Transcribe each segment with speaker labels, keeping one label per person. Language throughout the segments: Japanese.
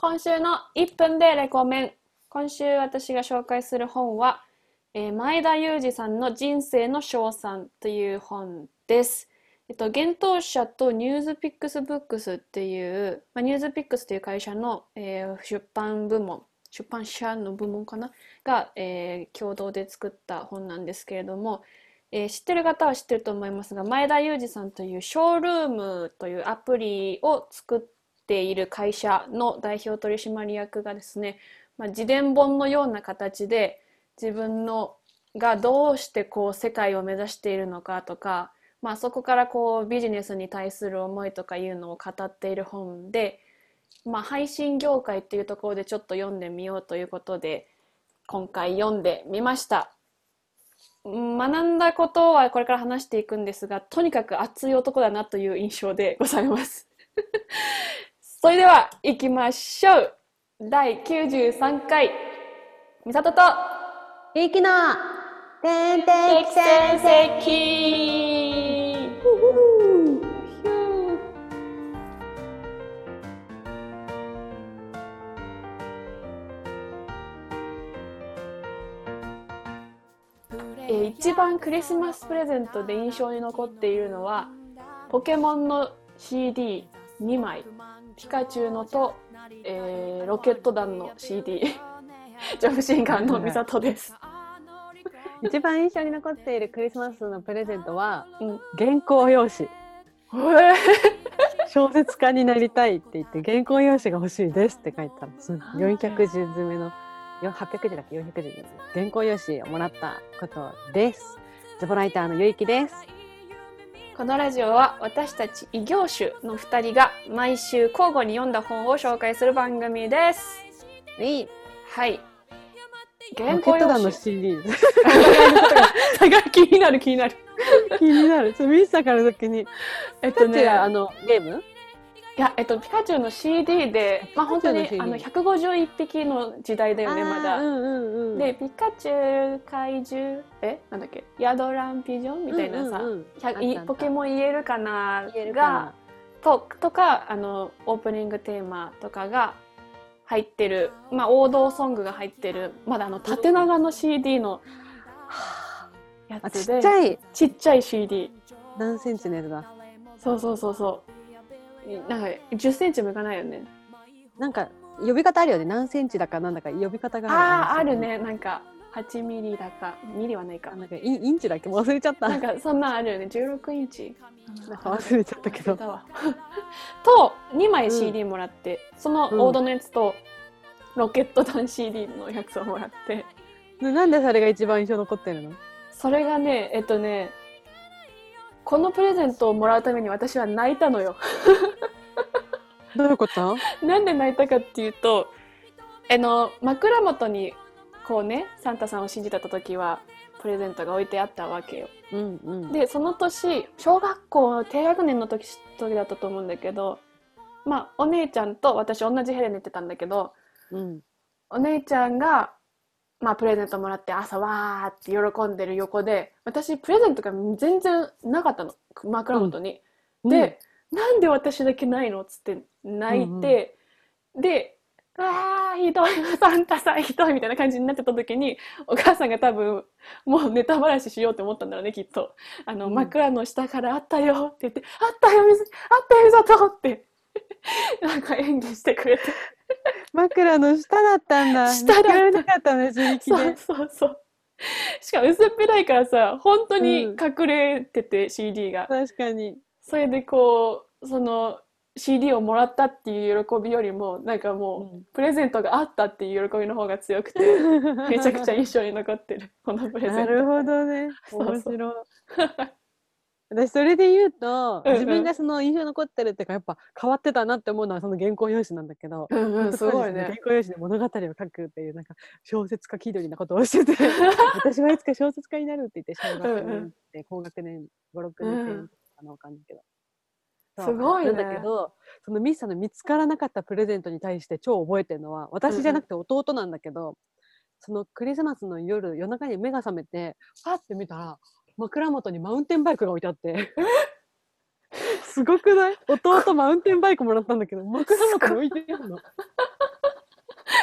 Speaker 1: 今週の1分でレコメン。今週私が紹介する本は、えー前田裕二さんの人生の勝算という本です。えっと、幻冬舎と NewsPicks Books っていう、まあ、 NewsPicks という会社の、えー出版部門、出版社の部門かな？が、えー共同で作った本なんですけれども、えー知ってる方は知ってると思いますが、前田裕二さんというショールームというアプリを作っている会社の代表取締役がですね、まあ、自伝本のような形で自分のがどうしてこう世界を目指しているのかとか、まあ、そこからこうビジネスに対する思いとかいうのを語っている本で、まあ、配信業界っていうところでちょっと読んでみようということで今回読んでみました。学んだことはこれから話していくんですが、とにかく熱い男だなという印象でございます。それでは行きましょう。第93回、みさとと。
Speaker 2: ゆうきの。天
Speaker 1: 敵
Speaker 2: 敵
Speaker 1: 戦
Speaker 2: 戦
Speaker 1: 績えー一番クリスマスプレゼントで印象に残っているのはポケモンの CD2 枚ピカチュウのと、えーロケット団の CD ジャンプシンガーのミサトです、
Speaker 2: 一番印象に残っているクリスマスのプレゼントは
Speaker 1: うん、
Speaker 2: 原稿用紙。
Speaker 1: え
Speaker 2: 小説家になりたいって言って原稿用紙が欲しいですって書いたらす。400字詰めのよ800字だっけ？400字です。原稿用紙をもらったことです。ズボライターのゆいきです
Speaker 1: このラジオは私たち異業種の2人が毎週交互に読んだ本を紹介する番組です。
Speaker 2: いい。
Speaker 1: はい。
Speaker 2: ロ
Speaker 1: 原稿用紙。
Speaker 2: ケット団の CD
Speaker 1: が気になる気になる。
Speaker 2: 気になる。それ見せたから時に。
Speaker 1: えっ
Speaker 2: ピカチュウはあのゲーム？
Speaker 1: いや、えっと、ピカチュウの CD で、まあ本当にあの
Speaker 2: CD
Speaker 1: 151匹の時代だよね、まだ。
Speaker 2: うんうんうん。
Speaker 1: で、ピカチュウ、怪獣、え？なんだっけ？ヤドランピジョンみたいなさ、
Speaker 2: うんうんうん。
Speaker 1: ポケモン言えるかな？が、ととか、あの、オープニングテーマとかが入ってる、まあ王道ソングが入ってる、まだあの縦長の CD のや
Speaker 2: あちっ
Speaker 1: つで、
Speaker 2: ちゃい。
Speaker 1: ちっちゃい CD。
Speaker 2: 何センチのやつだ？
Speaker 1: そうそうそうそう。なんか10センチもいかないよね。
Speaker 2: なんか呼び方あるよね何センチだかなんだか呼び方が
Speaker 1: ああ、ある
Speaker 2: ね
Speaker 1: ね。なんか、8ミリだか、ミリはないか
Speaker 2: あ。なんかインインチだっけ？忘れちゃった
Speaker 1: なんか、そんなんあるよね。16インチ。
Speaker 2: なんか忘れちゃったけど。
Speaker 1: と、2枚 CD もらって、その王道のやつと、ロケット団 CD のやつをもらって、
Speaker 2: でなんでそれが一番印象残ってるの？
Speaker 1: それがね、えっとね、このプレゼントをもらうために私は泣いたのよ。
Speaker 2: どういうこと？
Speaker 1: なんで泣いたかっていうと、あの、枕元に、こうね、サンタさんを信じてた時は、プレゼントが置いてあったわけよ。
Speaker 2: うんうん
Speaker 1: でその年小学校低学年の時時だったと思うんだけどまあお姉ちゃんと私同じ部屋で寝てたんだけど
Speaker 2: うん
Speaker 1: お姉ちゃんが、まあ、プレゼントもらって朝わーって喜んでる横で私プレゼントが全然なかったの。枕元に。で、なんで私だけないのっつって泣いて、で「あーひどいサンタさんひどい」みたいな感じになってた時にお母さんが多分もうネタばらししようって思ったんだろうねきっと。あの、
Speaker 2: うん。
Speaker 1: 枕の下から「あったよ」って言って「あったよ水あったよ水と」ってなんか演技してくれて
Speaker 2: 枕の下だったんだ。
Speaker 1: 下だった。
Speaker 2: なかったね自力
Speaker 1: そう
Speaker 2: で
Speaker 1: そうそう。しかも薄っぺらいからさ本当に
Speaker 2: うん。
Speaker 1: 隠れてて、CD が。
Speaker 2: 確かに。
Speaker 1: それでこうその CD をもらったっていう喜びよりもなんかもう、
Speaker 2: うん。
Speaker 1: プレゼントがあったっていう喜びの方が強くて めちゃくちゃ印象に残ってるこのプレゼント。
Speaker 2: なるほどね。
Speaker 1: そうそう。
Speaker 2: 面白い私それで言うと、
Speaker 1: うんうん。
Speaker 2: 自分がその印象に残ってるっていうかやっぱ変わってたなって思うのはその原稿用紙なんだけど、
Speaker 1: うんうんすごいね。
Speaker 2: 原稿用紙で物語を書くっていうなんか小説家気取りなことをしてて私はいつか小説家になるって言って小学
Speaker 1: うんうん
Speaker 2: 年って高学年56年生かなわかんないけど、
Speaker 1: すごいね。
Speaker 2: なんだけどそのミスさんの見つからなかったプレゼントに対して超覚えてるのは私じゃなくて弟なんだけど、そのクリスマスの夜夜中に目が覚めてパッて見たら枕元にマウンテンバイクが置いてあって。すごくない？弟マウンテンバイクもらったんだけど枕元に置いてあるの。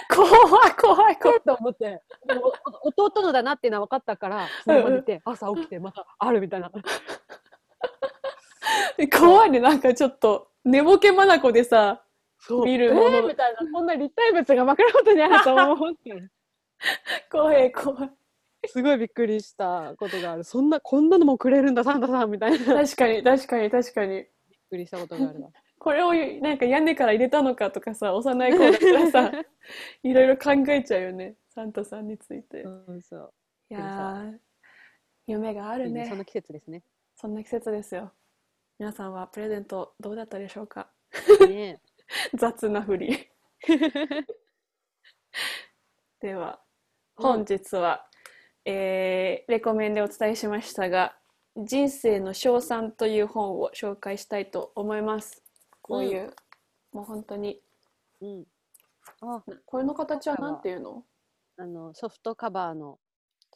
Speaker 1: 怖い怖い怖い。
Speaker 2: と思って。弟のだなっていうのは分かったからその場にいて朝起きてまたあるみたいな。
Speaker 1: 怖いね、なんかちょっと、寝ぼけまなこでさ、見るもの。
Speaker 2: えーみたいな。こんな立体物が枕元にあると思って
Speaker 1: 怖い怖い。
Speaker 2: すごいびっくりしたことがあるそんなこんなのもくれるんだサンタさんみたいなびっ
Speaker 1: 確かに確かに確かに。
Speaker 2: くりしたことがあるわ
Speaker 1: これをなんか屋根から入れたのかとかさ、幼い子だったらさ、いろいろ考えちゃうよね、サンタさんについて。い
Speaker 2: そうそう
Speaker 1: やー、夢があるね。
Speaker 2: その季節ですね
Speaker 1: そんな季節ですよ。皆さんはプレゼントどうだったでしょうか？
Speaker 2: ね
Speaker 1: 雑なふり。では、
Speaker 2: うん
Speaker 1: 本日は、えーレコメンでお伝えしましたが、人生の賞賛という本を紹介したいと思います。こういう、もう本当に、
Speaker 2: うんあ
Speaker 1: これの形は何ていうの？
Speaker 2: あのソフトカバーの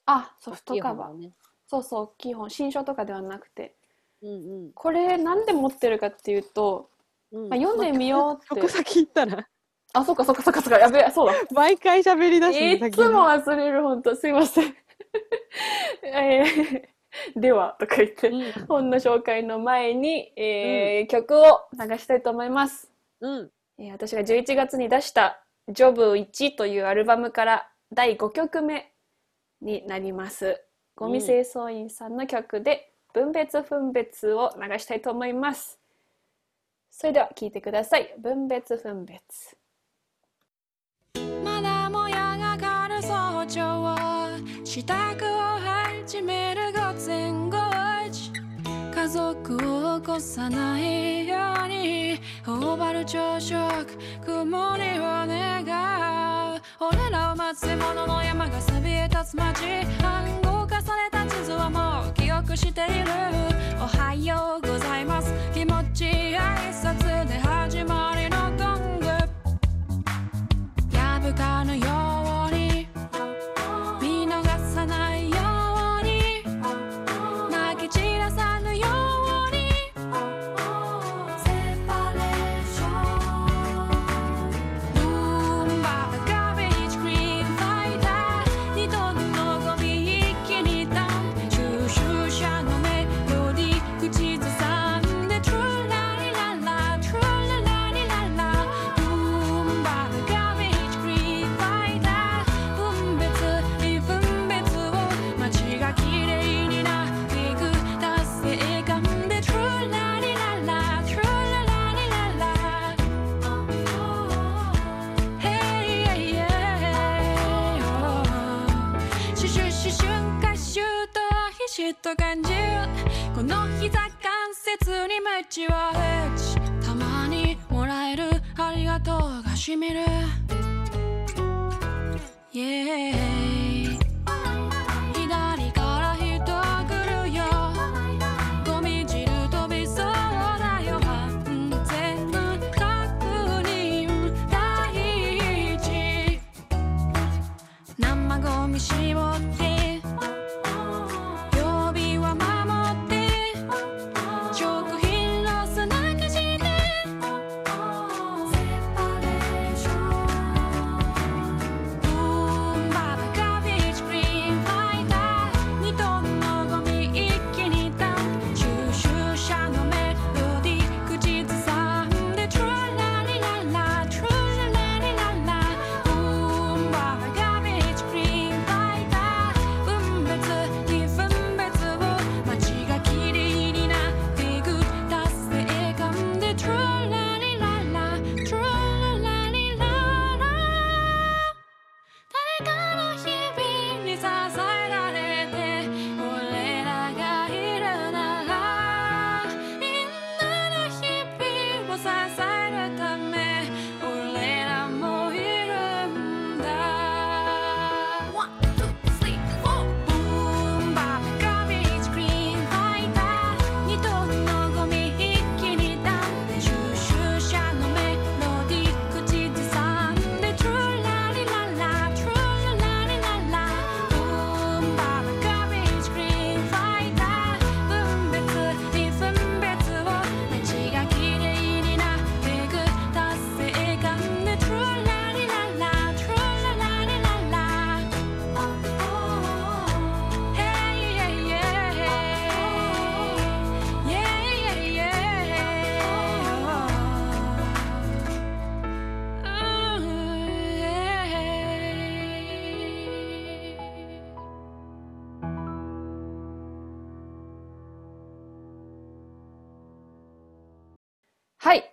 Speaker 1: あ、ソフトカバー。
Speaker 2: ね
Speaker 1: そうそう、大きい本。新書とかではなくて。
Speaker 2: うん
Speaker 1: これなんで持ってるかっていうと、
Speaker 2: うんうん
Speaker 1: まあ、読んでみようって
Speaker 2: そこ。先行ったら
Speaker 1: あ、そっかそっかそっかそっか、やべえ、そうだ。
Speaker 2: 毎回喋り出す
Speaker 1: いつも忘れる、本当すいません。え ーでは、とか言って、
Speaker 2: うん
Speaker 1: 本の紹介の前に、えー曲を流したいと思います。
Speaker 2: うん
Speaker 1: えー私が11月に出した「ジョブ1」というアルバムから第5曲目になります。ゴミ清掃員さんの曲で「分別分別」を流したいと思います。それでは聴いてください。分別分別。
Speaker 3: まだもやがかる早朝支度を始める午前5時。家族を起こさないように頬張る朝食曇りを願う俺らを待つ者の山がそびえ立つ街暗号化された地図はもう記憶しているおはようございます気持ちいい挨拶で始まりのゴング破かぬようと感じる。この膝関節に鞭を打ちたまにもらえるありがとうがしみる。Yeah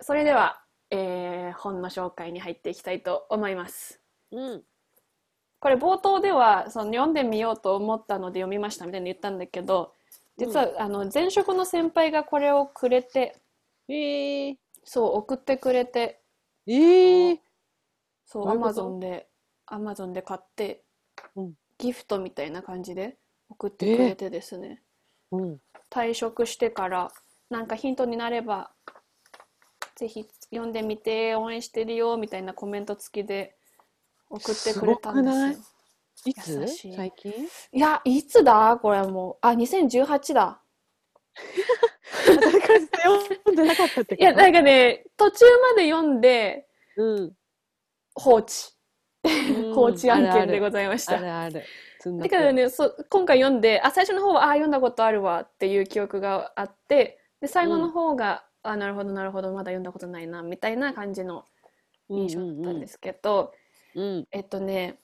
Speaker 3: そ
Speaker 1: れでは、えー本の紹介に入っていきたいと思います。
Speaker 2: うん。
Speaker 1: これ冒頭ではその読んでみようと思ったので読みましたみたいに言ったんだけど実は、あの前職の先輩がこれをくれて
Speaker 2: えー、
Speaker 1: そう送ってくれて
Speaker 2: えー、
Speaker 1: そうアマゾンでアマゾンで買って、
Speaker 2: うん。
Speaker 1: ギフトみたいな感じで送ってくれてですね、
Speaker 2: うん。
Speaker 1: 退職してからなんかヒントになればぜひ読んでみて応援してるよみたいなコメント付きで送ってくれたんですよ。
Speaker 2: すごくない？いつ？最近？
Speaker 1: いやいつだ？これもう。あ2018だ。
Speaker 2: 読んでなかったって
Speaker 1: いやなんかね途中まで読んで
Speaker 2: うん。
Speaker 1: 放置。
Speaker 2: うん。
Speaker 1: 放置案件で
Speaker 2: あ
Speaker 1: ございました、
Speaker 2: るある。だ
Speaker 1: からねそ今回読んであ最初の方はあ読んだことあるわっていう記憶があってで最後の方が、あなるほどなるほどまだ読んだことないなみたいな感じの印象だったんですけど、
Speaker 2: うん。
Speaker 1: えっとね、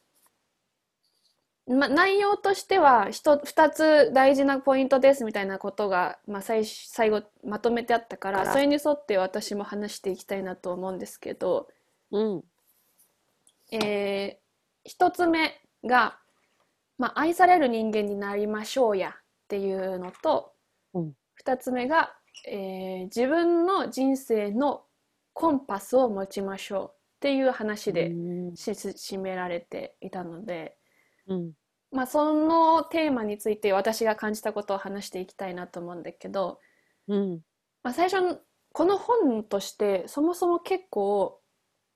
Speaker 1: ま、内容としては一2つ大事なポイントですみたいなことが、まあ、最最後まとめてあったからそれに沿って私も話していきたいなと思うんですけど、
Speaker 2: うん。
Speaker 1: え1つ目が、まあ、愛される人間になりましょうやっていうのと、
Speaker 2: うん
Speaker 1: 2つ目が、えー自分の人生のコンパスを持ちましょうっていう話で締められていたので。
Speaker 2: うん。
Speaker 1: まあ、そのテーマについて私が感じたことを話していきたいなと思うんだけど、
Speaker 2: うん。
Speaker 1: まあ、最初のこの本としてそもそも結構、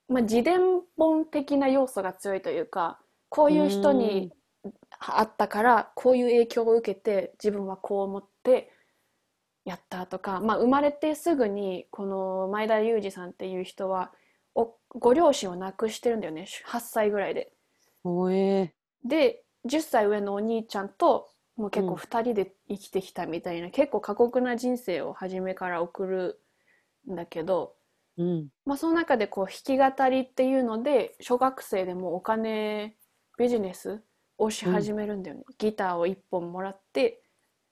Speaker 1: まあ、自伝本的な要素が強いというかこういう人に会ったからこういう影響を受けて自分はこう思ってやったとか、まあ、生まれてすぐにこの前田裕二さんっていう人はおご両親を亡くしてるんだよね8歳ぐらいで。
Speaker 2: おえ
Speaker 1: で10歳上のお兄ちゃんともう結構
Speaker 2: うん
Speaker 1: 2人で生きてきたみたいな、結構過酷な人生を初めから送るんだけど、
Speaker 2: うん。
Speaker 1: まあ、その中でこう弾き語りっていうので小学生でもお金ビジネスをし始めるんだよね、ギターを1本もらって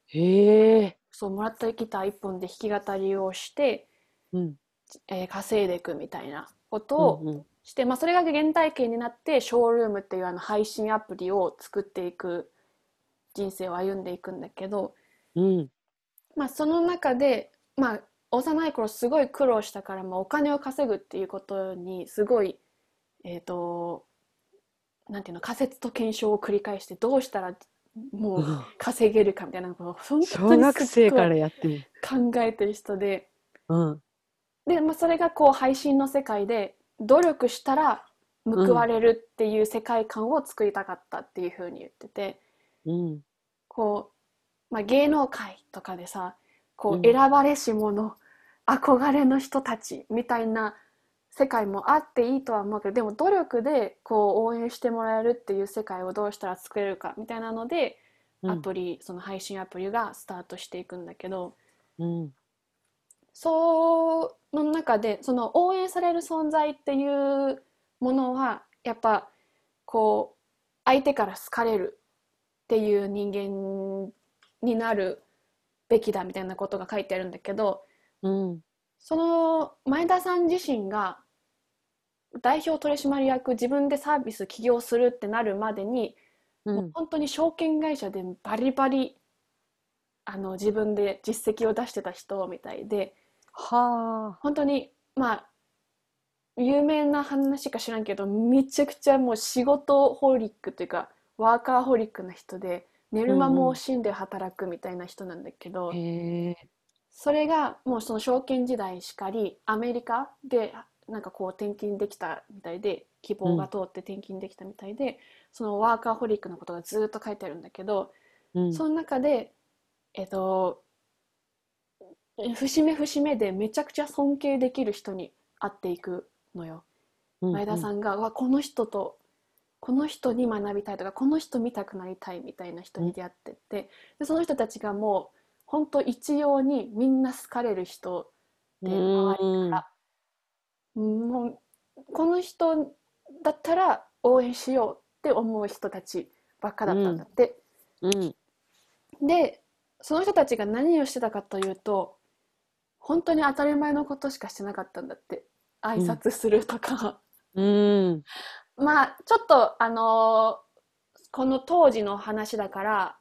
Speaker 2: へえ。
Speaker 1: そうもらったギター1本で弾き語りをして、
Speaker 2: うん。
Speaker 1: えー稼いでいくみたいなことを
Speaker 2: うんうん
Speaker 1: して、まあ、それが原体験になってショールームっていうあの配信アプリを作っていく人生を歩んでいくんだけど、
Speaker 2: うん。
Speaker 1: まあ、その中で、まあ、幼い頃すごい苦労したから、まあ、お金を稼ぐっていうことにすごいえっ、となんていうの仮説と検証を繰り返してどうしたらもう稼げるかみたいなことを本当
Speaker 2: 小
Speaker 1: に
Speaker 2: 学生からやってる。
Speaker 1: 考えてる人で。
Speaker 2: うん。
Speaker 1: で、まあ、それがこう配信の世界で努力したら報われるっていう世界観を作りたかったっていうふうに言ってて、
Speaker 2: うん。
Speaker 1: こう、まあ、芸能界とかでさこ
Speaker 2: う
Speaker 1: うん選ばれし者、憧れの人たちみたいな世界もあっていいとは思うけどでも努力でこう応援してもらえるっていう世界をどうしたら作れるかみたいなので、
Speaker 2: うん
Speaker 1: アプリその配信アプリがスタートしていくんだけど。
Speaker 2: うん。
Speaker 1: その中でその応援される存在っていうものはやっぱこう相手から好かれるっていう人間になるべきだみたいなことが書いてあるんだけど
Speaker 2: うん。
Speaker 1: その前田さん自身が代表取締役自分でサービス起業するってなるまでに
Speaker 2: う。
Speaker 1: もうん本当に証券会社でバリバリあの自分で実績を出してた人みたいで。
Speaker 2: はあ。
Speaker 1: 本当にまあ有名な話か知らんけどめちゃくちゃもう仕事ホリックというかワーカーホリックな人で寝る間も惜しんで働くみたいな人なんだけど、
Speaker 2: へえ。
Speaker 1: それがもうその証券時代しかりアメリカでなんかこう転勤できたみたいで希望が通って転勤できたみたいで、そのワーカーホリックのことがずっと書いてあるんだけど、
Speaker 2: うん。
Speaker 1: その中で、えっと、え節目節目でめちゃくちゃ尊敬できる人に会っていくのよ。前田さ
Speaker 2: ん。
Speaker 1: んが、うわこの人とこの人に学びたいとかこの人見たくなりたいみたいな人に出会ってってでその人たちがもう本当一様にみんな好かれる人で周りからもうこの人だったら応援しようって思う人たちばっかだったんだって。
Speaker 2: うん。
Speaker 1: でその人たちが何をしてたかというと本当に当たり前のことしかしてなかったんだって挨拶するとか、
Speaker 2: うん。
Speaker 1: まあちょっとあのーこの当時の話だから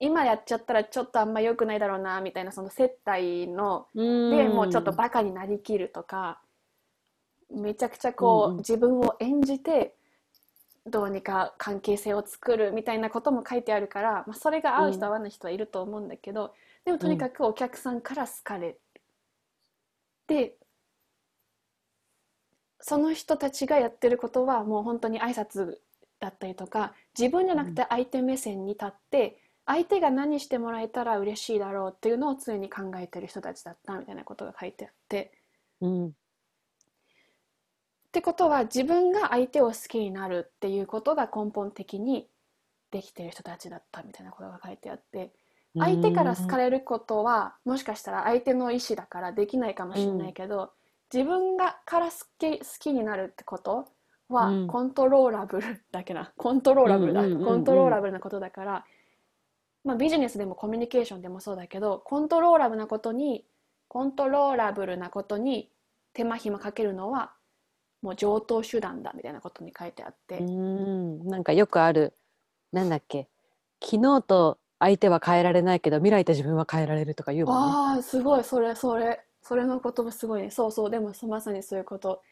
Speaker 1: 今やっちゃったらちょっとあんま良くないだろうなみたいなその接待の
Speaker 2: うん。
Speaker 1: でもうちょっとバカになりきるとかめちゃくちゃこう、
Speaker 2: うんうん
Speaker 1: 自分を演じてどうにか関係性を作るみたいなことも書いてあるから、まあ、それが合う人合わない人はいると思うんだけど、でもとにかくお客さんから好かれる。でその人たちがやってることはもう本当に挨拶だったりとか自分じゃなくて相手目線に立って、相手が何してもらえたら嬉しいだろうっていうのを常に考えてる人たちだったみたいなことが書いてあって。
Speaker 2: うん。
Speaker 1: ってことは自分が相手を好きになるっていうことが根本的にできてる人たちだったみたいなことが書いてあって相手から好かれることはもしかしたら相手の意思だからできないかもしれないけど、自分がから好き好きになるってことは
Speaker 2: うん。
Speaker 1: コントローラブルだっけなコントローラブルだ、
Speaker 2: うんうんうんうん。
Speaker 1: コントローラブルなことだから、まあ、ビジネスでもコミュニケーションでもそうだけどコントローラブなことにコントローラブルなことに手間暇かけるのはもう上等手段だみたいなことに書いてあって、
Speaker 2: うん。なんかよくある、なんだっけ。昨日と相手は変えられないけど、未来と自分は変えられるとか言うもんね。
Speaker 1: ああすごいそれそれ。それの言葉すごいね。そうそう。でもそまさにそういうこと。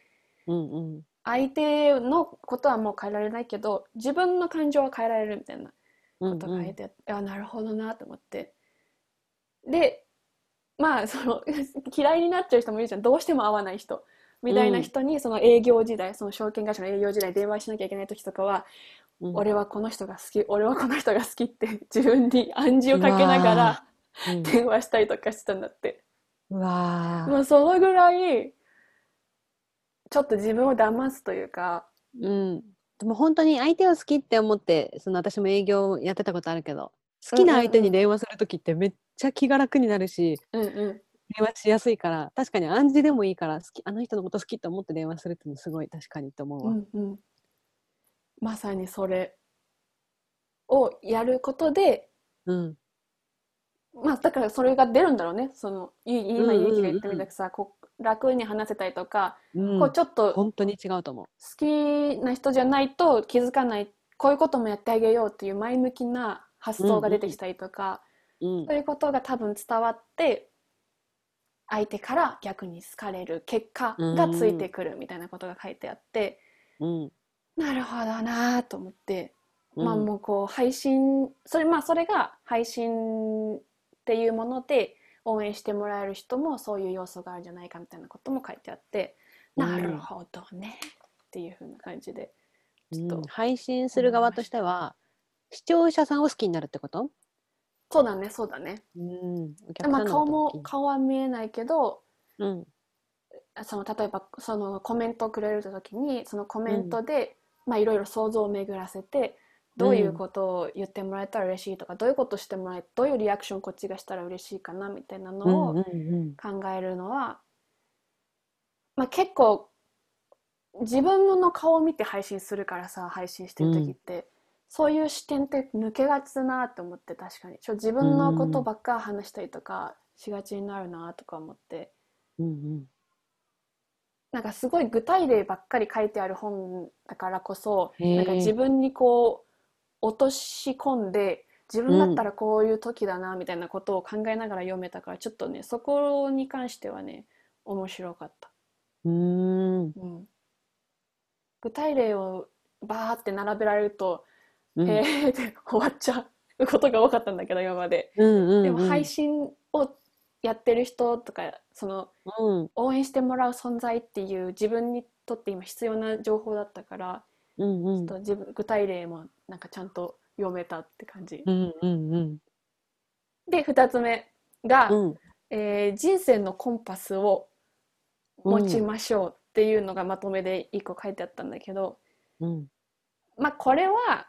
Speaker 2: うんうん。
Speaker 1: 相手のことはもう変えられないけど自分の感情は変えられるみたいな
Speaker 2: うん
Speaker 1: ことが書いてあって、あなるほどなと思って。でまあその 嫌いになっちゃう人もいるじゃん。どうしても会わない人みたいな人にその営業時代その証券会社の営業時代電話しなきゃいけない時とかは、
Speaker 2: うん。
Speaker 1: 俺はこの人が好き俺はこの人が好きって 自分に暗示をかけながら
Speaker 2: うん。
Speaker 1: 電話したりとかしてたんだって。
Speaker 2: うわー。
Speaker 1: まあそのぐらいちょっと自分を騙すというか
Speaker 2: うん。でも本当に相手を好きって思って、その私も営業やってたことあるけど、好きな相手に電話するときってめっちゃ気が楽になるし、
Speaker 1: うんうん
Speaker 2: 電話しやすいから、確かに暗示でもいいから、好き、あの人のこと好きって思って電話するっていうのすごい確かにと思う
Speaker 1: う
Speaker 2: わ。
Speaker 1: んうんまさにそれをやることで
Speaker 2: うん。
Speaker 1: まあだからそれが出るんだろうねそのい今
Speaker 2: うんう
Speaker 1: きが言ったみたくさこう楽に話せたりとか、
Speaker 2: うん
Speaker 1: こうちょっと好
Speaker 2: 本当に違うと思
Speaker 1: きな人じゃないと気づかないこういうこともやってあげようっていう前向きな発想が出てきたりとか、
Speaker 2: う。うん
Speaker 1: そういうことが多分伝わって相手から逆に好かれる結果がついてくるみたいなことが書いてあって、
Speaker 2: うん。
Speaker 1: なるほどなと思って、
Speaker 2: うん。
Speaker 1: まあもうこう配信それまあそれが配信っていうもので応援してもらえる人もそういう要素があるんじゃないかみたいなことも書いてあって、
Speaker 2: うん。
Speaker 1: なるほどねっていう風な感じでちょっと
Speaker 2: うん。配信する側としては、視聴者さんを好きになるってこと？
Speaker 1: そうだねそうだね、
Speaker 2: うん。お客
Speaker 1: まあ、
Speaker 2: さんの
Speaker 1: 顔も顔は見えないけど
Speaker 2: うん。
Speaker 1: その例えばそのコメントをくれる時にそのコメントで、まあいろいろ想像を巡らせてどういうことを言ってもらえたら嬉しいとか、どういうことしてもらえどういうリアクションこっちがしたら嬉しいかなみたいなのを
Speaker 2: うんうんうん。
Speaker 1: 考えるのは、まあ、結構自分の顔を見て配信するからさ配信してる時って、そういう視点って抜けがちだなって思って確かにちょ自分のことばっか話したりとかしがちになるなとか思って。
Speaker 2: うん
Speaker 1: なんかすごい具体例ばっかり書いてある本だからこそなんか自分にこう落とし込んで自分だったらこういう時だなみたいなことを考えながら読めたからちょっとねそこに関してはね面白かった、
Speaker 2: うん。うん。
Speaker 1: うん、具体例をバーって並べられると、
Speaker 2: うん。
Speaker 1: へーって終わっちゃうことが多かったんだけど今まで。
Speaker 2: うんうんうん。
Speaker 1: でも配信をやってる人とかその
Speaker 2: うん。
Speaker 1: 応援してもらう存在っていう自分にとって今必要な情報だったから、
Speaker 2: うんうん。
Speaker 1: ちょっと自分具体例もなんかちゃんと読めたって感じ。
Speaker 2: うんうんうん。
Speaker 1: で2つ目が、
Speaker 2: うん。
Speaker 1: えー人生のコンパスを持ちましょうっていうのがまとめで1個書いてあったんだけど、
Speaker 2: うん。
Speaker 1: まあこれは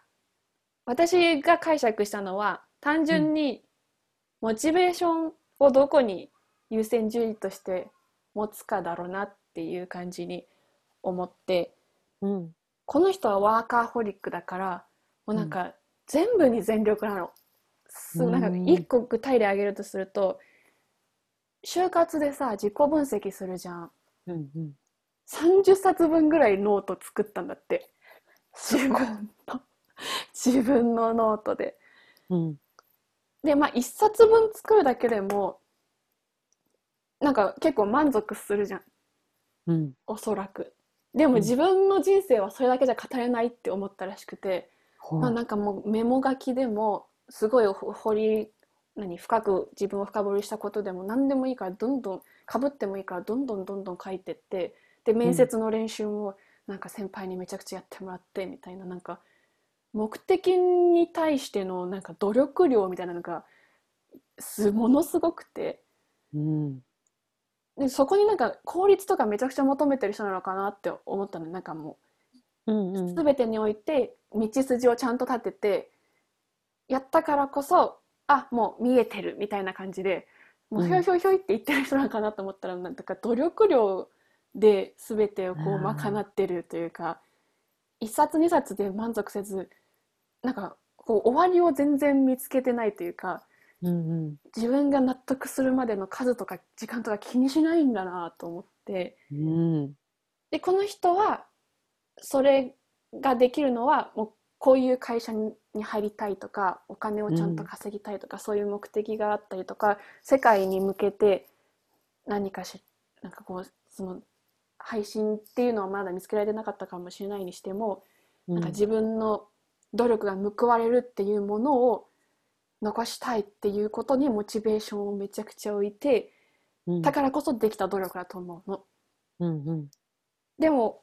Speaker 1: 私が解釈したのは単純にモチベーションをどこに優先順位として持つかだろうなっていう感じに思って
Speaker 2: うん。
Speaker 1: この人はワーカーホリックだからもうなんか全部に全力なの。す
Speaker 2: うん。
Speaker 1: なんか一個具体例挙げるとすると就活でさ自己分析するじゃん。
Speaker 2: うんうん。
Speaker 1: 30冊分ぐらいノート作ったんだって。自分の自分のノートで。
Speaker 2: うん。
Speaker 1: でまあ1冊分作るだけでもなんか結構満足するじゃん。
Speaker 2: うん。
Speaker 1: おそらく。でも
Speaker 2: うん。
Speaker 1: 自分の人生はそれだけじゃ語れないって思ったらしくて、
Speaker 2: ほう。
Speaker 1: まあ、なんかもうメモ書きでもすごいほ掘り何深く自分を深掘りしたことでも何でもいいからどんどんかぶってもいいからどんどんどんどん書いてってで面接の練習もなんか先輩にめちゃくちゃやってもらってみたいななんか目的に対してのなんか努力量みたいなのがすものすごくて
Speaker 2: うん。
Speaker 1: でそこになんか効率とかめちゃくちゃ求めてる人なのかなって思ったのなんかも
Speaker 2: うんう。
Speaker 1: うん全てにおいて道筋をちゃんと立ててやったからこそあもう見えてるみたいな感じでもうひょいひょいひょいって言ってる人なのかなと思ったらなんか努力量で全てをこう賄ってるというか一冊二冊で満足せずなんかこう終わりを全然見つけてないというか
Speaker 2: うんうん。
Speaker 1: 自分が納得するまでの数とか時間とか気にしないんだなと思って
Speaker 2: うん。
Speaker 1: でこの人はそれができるのはもうこういう会社にに入りたいとかお金をちゃんと稼ぎたいとか、そういう目的があったりとか世界に向けて何かしなんかこうその配信っていうのはまだ見つけられてなかったかもしれないにしても、なんか自分の努力が報われるっていうものを残したいっていうことにモチベーションをめちゃくちゃ置いて
Speaker 2: うん
Speaker 1: だからこそできた努力だと思うの。
Speaker 2: うんうん。
Speaker 1: でも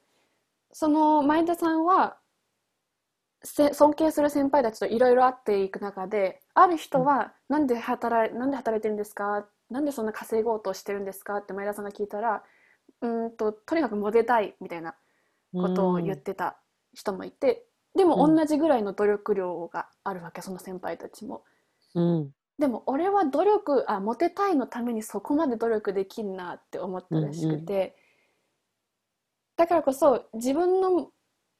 Speaker 1: その前田さんはせ尊敬する先輩たちといろいろ会っていく中である人は「なんで働いなんで働いてるんですか?」なんでそんな稼ごうとしてるんですか？って前田さんが聞いたらうーんととにかくモテたいみたいなことを言ってた人もいて、でも
Speaker 2: うん
Speaker 1: 同じぐらいの努力量があるわけその先輩たちも。
Speaker 2: うん。
Speaker 1: でも俺は努力あモテたいのためにそこまで努力できんなって思ったらしくて、だからこそ自分の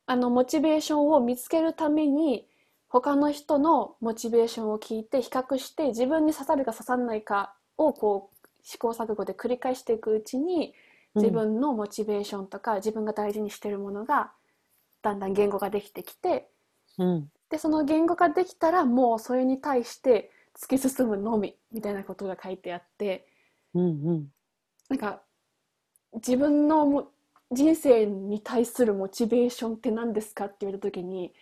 Speaker 1: あのモチベーションを見つけるために他の人のモチベーションを聞いて比較して自分に刺さるか刺さらないかをこう試行錯誤で繰り返していくうちに自分のモチベーションとか自分が大事にしてるものがだんだん言語化できてきて
Speaker 2: うん。
Speaker 1: でその言語化できたらもうそれに対して突き進むのみみたいなことが書いてあって
Speaker 2: うんうん。
Speaker 1: なんか自分のも人生に対するモチベーションって何ですかって言われた時に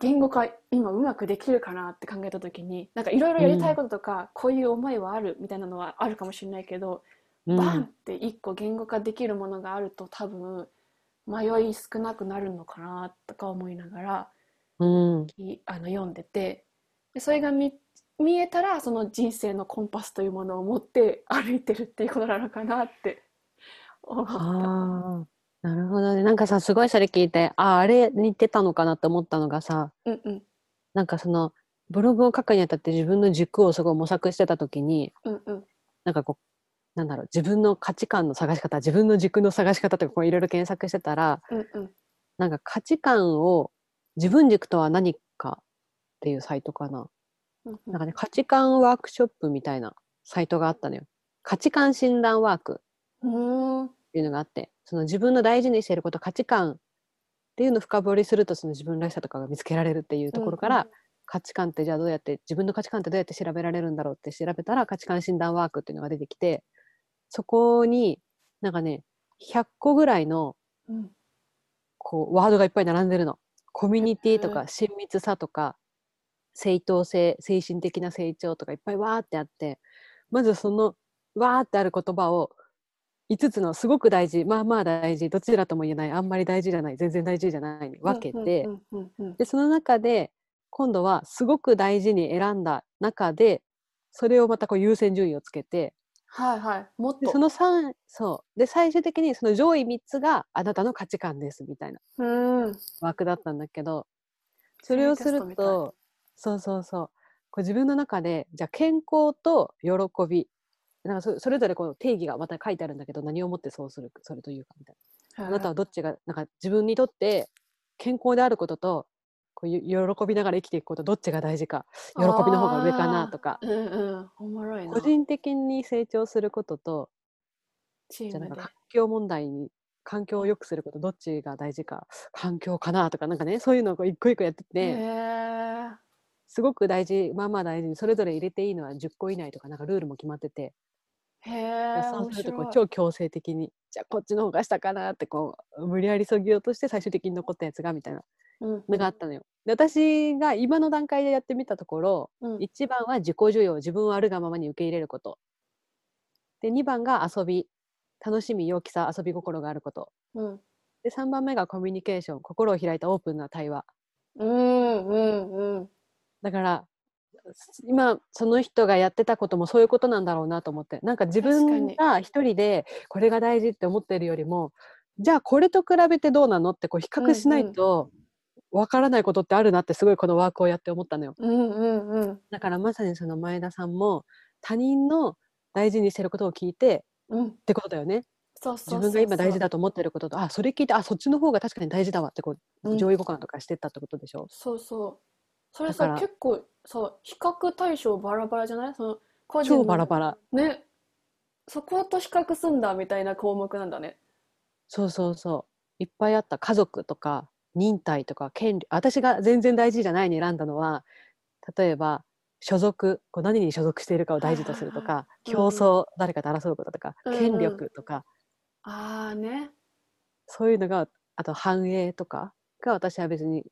Speaker 1: 言語化今うまくできるかなって考えた時になんかいろいろやりたいこととか、こういう思いはあるみたいなのはあるかもしれないけど、
Speaker 2: うん
Speaker 1: バンって一個言語化できるものがあると多分迷い少なくなるのかなとか思いながら
Speaker 2: うん。
Speaker 1: きあの読んでてでそれが見見えたらその人生のコンパスというものを持って歩いてるっていうことなのかなって思った。
Speaker 2: なるほどね。なんかさ、すごいそれ聞いて、ああ、あれに似てたのかなって思ったのがさ、
Speaker 1: うんうん
Speaker 2: なんかその、ブログを書くにあたって自分の軸をすごい模索してた時に、
Speaker 1: うんうん
Speaker 2: なんかこう、なんだろう、自分の価値観の探し方、自分の軸の探し方とかこういろいろ検索してたら、
Speaker 1: うんうん
Speaker 2: なんか価値観を、自分軸とは何かっていうサイトかな。
Speaker 1: うん
Speaker 2: なんかね、価値観ワークショップみたいなサイトがあったのよ。価値観診断ワーク
Speaker 1: うん
Speaker 2: っていうのがあって、その自分の大事にしていること、価値観っていうのを深掘りすると、その自分らしさとかが見つけられるっていうところから、価値観ってじゃあどうやって、自分の価値観ってどうやって調べられるんだろうって調べたら、価値観診断ワークっていうのが出てきて、そこになんかね、100個ぐらいの
Speaker 1: うん。
Speaker 2: こうワードがいっぱい並んでるの。コミュニティと
Speaker 1: へ
Speaker 2: か親密さとか正当性精神的な成長とかいっぱいわーってあってまずそのわーってある言葉を5つのすごく大事まあまあ大事どちらとも言えないあんまり大事じゃない全然大事じゃないに分けて、でその中で今度はすごく大事に選んだ中でそれをまたこう優先順位をつけて
Speaker 1: はいはい。もっと。
Speaker 2: でその3そう。で最終的にその上位3つがあなたの価値観ですみたいな
Speaker 1: うん。
Speaker 2: 枠だったんだけどそれをするとそうそうそう。こう自分の中でじゃあ健康と喜び。なんかそそれぞれこの定義がまた書いてあるんだけど何をもってそうするそれというかみたいな。あなたはどっちがなんか自分にとって健康であることと喜びながら生きていくことどっちが大事か喜びの方が上かなとか。
Speaker 1: うんうん。おもろいな。
Speaker 2: 個人的に成長することと
Speaker 1: チームで
Speaker 2: じゃあなんか環境問題に環境を良くすることどっちが大事か環境かなとかなんかねそういうのを一個一個やって
Speaker 1: へ
Speaker 2: て
Speaker 1: え
Speaker 2: すごく大事まあまあ大事にそれぞれ入れていいのは10個以内とかなんかルールも決まってて。
Speaker 1: へえ
Speaker 2: そうするとこう超強制的にじゃあこっちの方が下かなってこう無理やりそぎようとして最終的に残ったやつがみたいな。
Speaker 1: うん
Speaker 2: のがあったのよ。で私が今の段階でやってみたところ
Speaker 1: うん。
Speaker 2: 1番は自己需要自分をあるがままに受け入れること。で2番が遊び楽しみ陽気さ遊び心があること。
Speaker 1: うん。
Speaker 2: で3番目がコミュニケーション心を開いたオープンな対話。
Speaker 1: うんうんうん
Speaker 2: だから今その人がやってたこともそういうことなんだろうなと思って。なんか自分が一人でこれが大事って思ってるよりもじゃあこれと比べてどうなのってこう比較しないとわからないことってあるなってすごいこのワークをやって思ったのよ。
Speaker 1: うんうんうん
Speaker 2: だからまさにその前田さんも他人の大事にしてることを聞いて
Speaker 1: うん
Speaker 2: ってことだよね。
Speaker 1: そうそうそう
Speaker 2: 自分が今大事
Speaker 1: だ
Speaker 2: だと思ってることとあそれ聞いてあそっちの方が確かに大事だわってこ
Speaker 1: う
Speaker 2: うん上位互換とかしてったってことでしょ？
Speaker 1: そうそうそれさ結構そう比較対象バラバラじゃない？その個人
Speaker 2: 超
Speaker 1: の
Speaker 2: バラバラ。
Speaker 1: ねそこと比較すんだみたいな項目なんだね
Speaker 2: そうそうそう。いっぱいあった家族とか忍耐とか権利私が全然大事じゃないに選んだのは例えば所属こう何に所属しているかを大事とするとか
Speaker 1: い
Speaker 2: 競争、誰かと争うこととか、
Speaker 1: うんうん。
Speaker 2: 権力とか。
Speaker 1: ああね。
Speaker 2: そういうのがあと繁栄とかが私は別に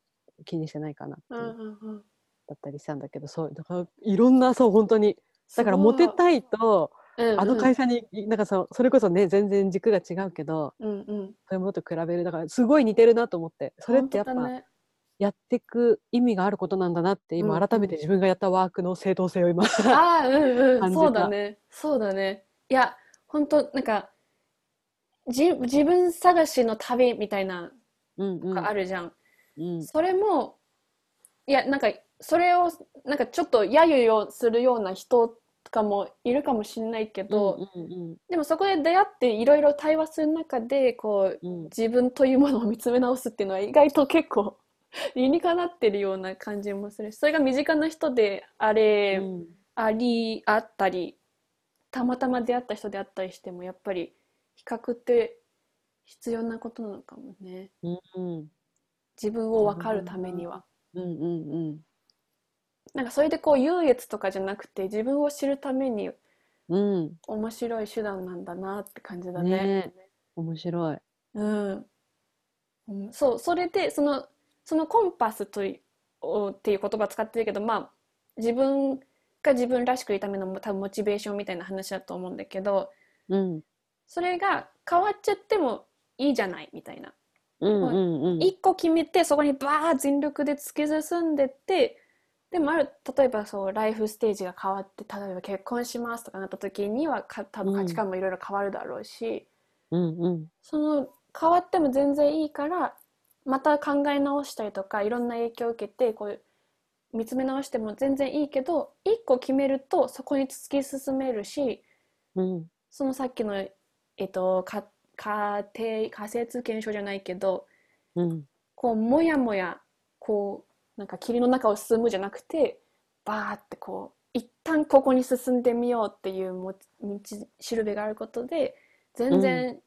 Speaker 2: 気にしてないかなっていう
Speaker 1: うんうんうん。
Speaker 2: だったりしたんだけどそうだからいろんなそう本当に。だからモテたいと
Speaker 1: い
Speaker 2: あの会社になんかそうそれこそね全然軸が違うけど
Speaker 1: うんうん。
Speaker 2: そういうものと比べるだからすごい似てるなと思ってそれってやっぱ、やっていく意味があることなんだなって今
Speaker 1: うんうん。
Speaker 2: 改めて自分がやったワークの正当性を今
Speaker 1: ああうんうん。そうだね。そうだね。いや本当なんかじ自分探しの旅みたいな
Speaker 2: うんうん。
Speaker 1: のがあるじゃん、
Speaker 2: うん。
Speaker 1: それもいやなんかそれをなんかちょっと揶揄をするような人とかもいるかもしれないけど、
Speaker 2: うんうん
Speaker 1: でもそこで出会っていろいろ対話する中でこう
Speaker 2: うん。
Speaker 1: 自分というものを見つめ直すっていうのは意外と結構 理にかなってるような感じもするしそれが身近な人であれ、
Speaker 2: うん。
Speaker 1: ありあったりたまたま出会った人であったりしてもやっぱり比較って必要なことなのかもね。
Speaker 2: うん。うん
Speaker 1: 自分を分かるためには。
Speaker 2: うんうん
Speaker 1: なんかそれでこう優越とかじゃなくて自分を知るために
Speaker 2: うん。
Speaker 1: 面白い手段なんだなって感じだね。
Speaker 2: ね面白い。
Speaker 1: うん、うん。そうそれでそのそのコンパスといをっていう言葉使ってるけどまあ自分が自分らしくいるための多分モチベーションみたいな話だと思うんだけど
Speaker 2: うん。
Speaker 1: それが変わっちゃってもいいじゃないみたいな。
Speaker 2: うんうんうん。
Speaker 1: 一個決めてそこにバー全力で突き進んでってでもある例えばそうライフステージが変わって例えば結婚しますとかなった時にはか多分価値観もいろいろ変わるだろうし、
Speaker 2: うんうん。
Speaker 1: その変わっても全然いいからまた考え直したりとかいろんな影響を受けてこう見つめ直しても全然いいけど一個決めるとそこに突き進めるし
Speaker 2: うん。
Speaker 1: そのさっきの、えっと、か家庭仮説検証じゃないけど
Speaker 2: うん。
Speaker 1: こうもやもやこうなんか霧の中を進むじゃなくてバーってこう一旦ここに進んでみようっていうも道しるべがあることで全然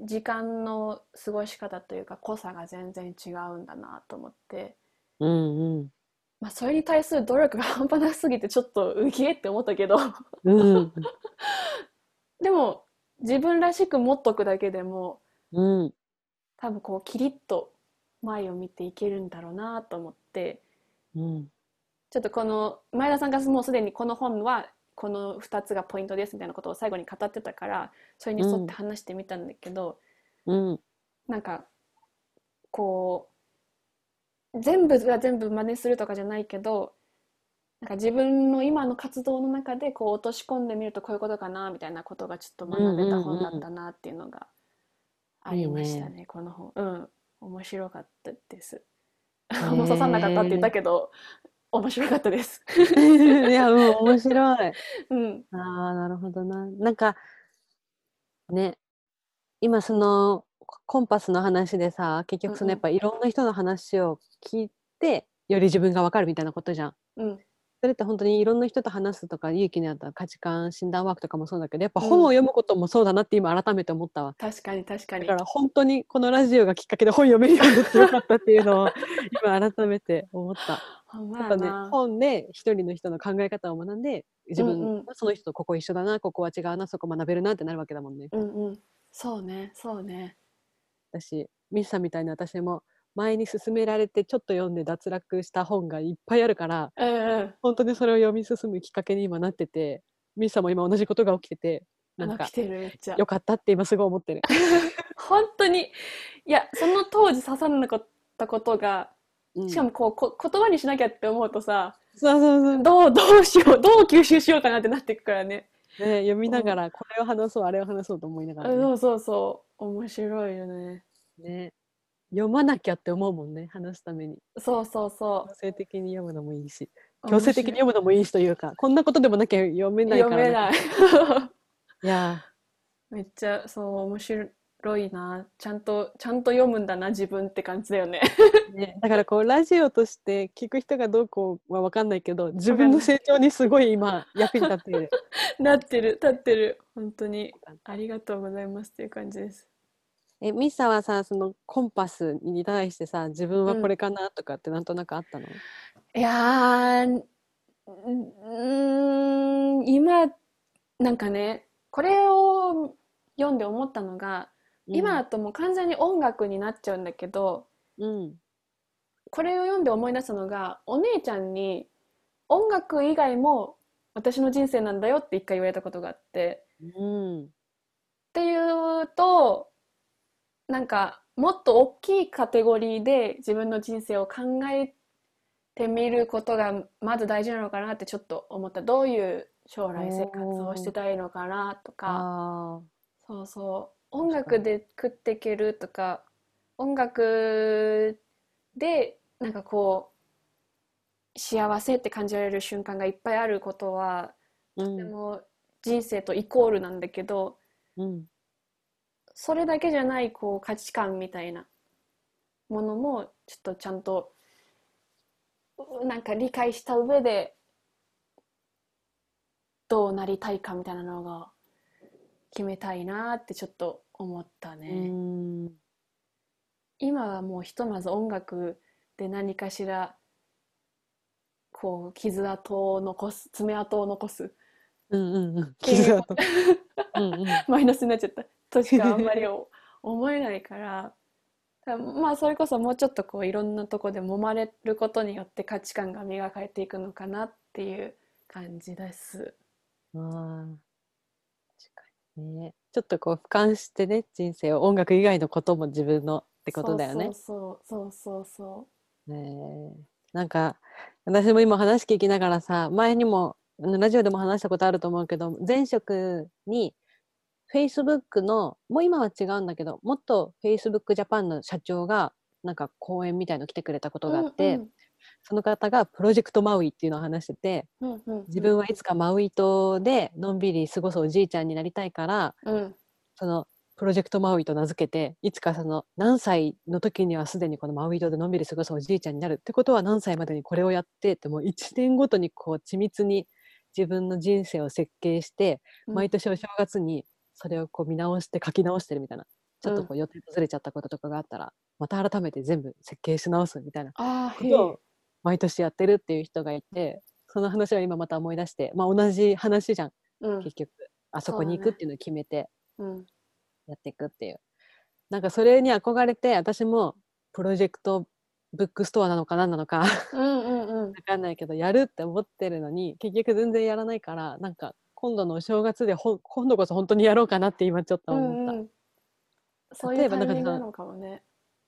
Speaker 1: 時間の過ごし方というか濃さが全然違うんだなと思って、
Speaker 2: うんうん。
Speaker 1: まあ、それに対する努力が半端なすぎてちょっとウキエって思ったけど。
Speaker 2: うん。
Speaker 1: でも自分らしく持っとくだけでも
Speaker 2: うん。
Speaker 1: 多分こうキリッと前を見ていけるんだろうなと思って。
Speaker 2: うん。
Speaker 1: ちょっとこの前田さんがもうすでにこの本はこの2つがポイントですみたいなことを最後に語ってたからそれに沿って話してみたんだけど、
Speaker 2: うん。
Speaker 1: なんかこう全部が全部真似するとかじゃないけどなんか自分の今の活動の中でこう落とし込んでみるとこういうことかなみたいなことがちょっと学べた本だったなっていうのがありましたね、この本。うん。面白かったです。
Speaker 2: ー
Speaker 1: もう刺さんなかったって言ったけど面白かったです。
Speaker 2: いやうん面白い
Speaker 1: うん
Speaker 2: ああ、なるほどな。なんか、ね、今そのココンパスの話でさ、結局そのやっぱいろんな人の話を聞いて、より自分がわかるみたいなことじゃん。
Speaker 1: うん。
Speaker 2: それって本当にいろんな人と話すとか勇気になった価値観診断ワークとかもそうだけどやっぱ本を読むこともそうだなって今改めて思ったわ。
Speaker 1: 確かに確かに
Speaker 2: だか。ら本当にこのラジオがきっかけで本読めるようになってよかったっていうのを今改めて思った。やっぱね。本で一人の人の考え方を学んで自分はその人とここ一緒だなここは違うなそこ学べるなってなるわけだもんね。
Speaker 1: うんうん。そうね、そうね。
Speaker 2: 私ミスさんみたいに私も前に勧められてちょっと読んで脱落した本がいっぱいあるから
Speaker 1: うんうん。
Speaker 2: 本当にそれを読み進むきっかけに今なっててミスさんも今同じことが起きててなんか
Speaker 1: あの来てるめっちゃ。
Speaker 2: よかったって今すごい思ってる。
Speaker 1: 本当に、いや、その当時刺さらなかったことが、
Speaker 2: うん
Speaker 1: しかもこうこ言葉にしなきゃって思うとさ、
Speaker 2: そうそうそう、
Speaker 1: どう、どうしよう、どう吸収しようかなってなっていくからね。
Speaker 2: ね、読みながらこれを話そうあれを話そうと思いながらね、
Speaker 1: そうそうそう。面白いよね。
Speaker 2: ね読まなきゃって思うもんね話すために
Speaker 1: そうそうそ
Speaker 2: 強制的に読むのもいいし
Speaker 1: う。
Speaker 2: 強制的に読むのもいいしというかこんなことでもなきゃ読めないから、ね、
Speaker 1: 読めない。
Speaker 2: いや
Speaker 1: めっちゃそう面白いな。ちゃんとちゃんと読むんだな自分って感じだよね。
Speaker 2: ー、ね、だからこうラジオとして聞く人がどうこうは分かんないけど自分の成長にすごい今役に立っている
Speaker 1: なってる立ってる本当にありがとうございますっていう感じです。
Speaker 2: えミサはさそのコンパスに対してさ自分は
Speaker 1: うん。
Speaker 2: これかな？とかってなんとなくあったの、
Speaker 1: いやー、うーん、今、なんかね、これを読んで思ったのが、今だともう完全に音楽になっちゃうんだけど、
Speaker 2: うん。
Speaker 1: これを読んで思い出したのが、お姉ちゃんに音楽以外も私の人生なんだよって一回言われたことがあって、
Speaker 2: うん。
Speaker 1: っていうと、なんかもっと大きいカテゴリーで自分の人生を考えてみることがまず大事なのかなってちょっと思った。どういう将来生活をしてたいのかなとか、
Speaker 2: あ
Speaker 1: そうそう、音楽で食っていけるとか、音楽でなんかこう幸せって感じられる瞬間がいっぱいあることは、
Speaker 2: ーうん
Speaker 1: でも人生とイコールなんだけど、
Speaker 2: うん
Speaker 1: それだけじゃないこう価値観みたいなものもちょっとちゃんとうなんか理解した上でどうなりたいかみたいなのが決めたいなってちょっと思った
Speaker 2: う
Speaker 1: ね。
Speaker 2: ん。
Speaker 1: 今はもうひとまず音楽で何かしらこう傷跡を残す爪痕を残す。
Speaker 2: うんうんうん。傷跡。
Speaker 1: マイナスになっちゃったとしかあんまりお 思えないからだまあそれこそもうちょっとこういろんなとこで揉まれることによって価値観が磨かれていくのかなっていう感じです。
Speaker 2: あねちょっとこう俯瞰してね人生を音楽以外のことも自分のってことだよね。
Speaker 1: そうそうそうそう
Speaker 2: ねえなんか私も今話聞きながらさ前にもラジオでも話したことあると思うけど前職に Facebook のもう今は違うんだけどもっと Facebook ジャパンの社長がなんか講演みたいの来てくれたことがあって、その方がプロジェクトマウイっていうのを話してて
Speaker 1: うんうんうん。うん
Speaker 2: 自分はいつかマウイ島でのんびり過ごすおじいちゃんになりたいから
Speaker 1: うん
Speaker 2: そのプロジェクトマウイと名付けていつかその何歳の時にはすでにこのマウイ島でのんびり過ごすおじいちゃんになるってことは何歳までにこれをやってってもう1年ごとにこう緻密に自分の人生を設計して
Speaker 1: うん。
Speaker 2: 毎年お正月にそれをこう見直して書き直してるみたいな。ちょっとこう予定がずれちゃったこととかがあったらまた改めて全部設計し直すみたいなことを毎年やってるっていう人がいてその話を今また思い出してまあ同じ話じゃん。
Speaker 1: うん。
Speaker 2: 結局あそこに行くっていうのを決めて。
Speaker 1: うん。
Speaker 2: やっていくっていう。なんかそれに憧れて私もプロジェクトブックストアなのか何なのか
Speaker 1: うんうんうん。
Speaker 2: 分かんないけどやるって思ってるのに結局全然やらないからなんか今度のお正月でほん今度こそ本当にやろうかなって今ちょっと
Speaker 1: う
Speaker 2: 思った。
Speaker 1: んうんそういうタ
Speaker 2: 例えばなんかさ
Speaker 1: イミングなのかもね。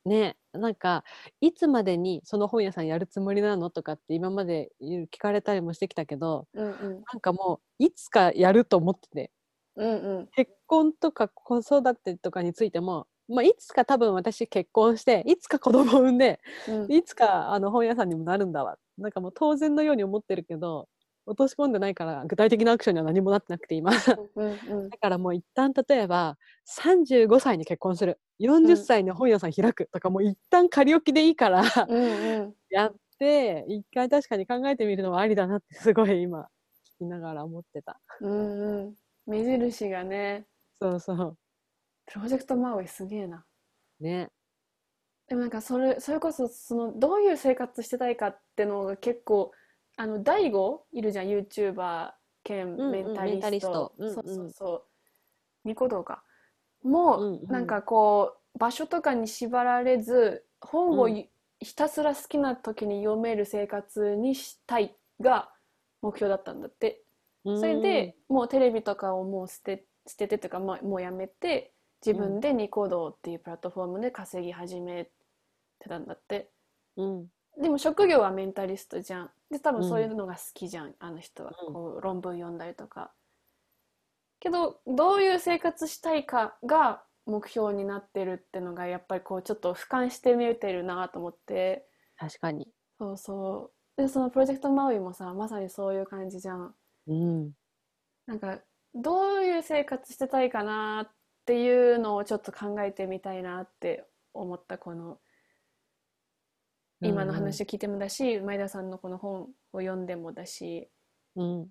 Speaker 2: ねなんかいつまでにその本屋さんやるつもりなのとかって今まで聞かれたりもしてきたけど
Speaker 1: うんうん。
Speaker 2: なんかもういつかやると思ってて
Speaker 1: うんうん。
Speaker 2: 結婚とか子育てとかについても、まあ、いつか多分私結婚していつか子供を産んで
Speaker 1: うん。
Speaker 2: いつかあの本屋さんにもなるんだわ。なんかもう当然のように思ってるけど落とし込んでないから具体的なアクションには何もなってなくて今。だ
Speaker 1: うんうん。
Speaker 2: からもう一旦例えば35歳に結婚する。40歳に本屋さん開くとかもう一旦仮置きでいいから
Speaker 1: うんうん。
Speaker 2: やっって一回確かに考えてみるのはありだなってすごい今聞きながら思ってた。
Speaker 1: うんうん。目印がね。
Speaker 2: そうそう。
Speaker 1: プロジェクトマウイすげえな。
Speaker 2: ね。
Speaker 1: でもなんかそれそれこそそのどういう生活してたいかってのが結構あの大悟いるじゃん YouTuber 兼メンタリスト,、
Speaker 2: メンタリスト。うんうん。
Speaker 1: そうそうそう。ニコ動かも
Speaker 2: うんうん
Speaker 1: なんかこう場所とかに縛られず本を
Speaker 2: うん。
Speaker 1: いひたすら好きな時に読める生活にしたいが目標だったんだって。それでもうテレビとかをもう捨て捨ててというか、まあ、もうやめて自分でニコ動っていうプラットフォームで稼ぎ始めてたんだって。
Speaker 2: うん、うん。
Speaker 1: でも職業はメンタリストじゃんで多分そういうのが好きじゃん、あの人は。
Speaker 2: うん。
Speaker 1: こう論文読んだりとか。けどどういう生活したいかが目標になってるってのがやっぱりこうちょっと俯瞰して見れてるなと思って。
Speaker 2: 確かに。
Speaker 1: そうそう。でそのプロジェクトマウイもさまさにそういう感じじゃん。
Speaker 2: うん。
Speaker 1: なんかどういう生活してたいかなっていうのをちょっと考えてみたいなって思ったこの今の話を聞いてもだし、前田さんのこの本を読んでもだし
Speaker 2: うん。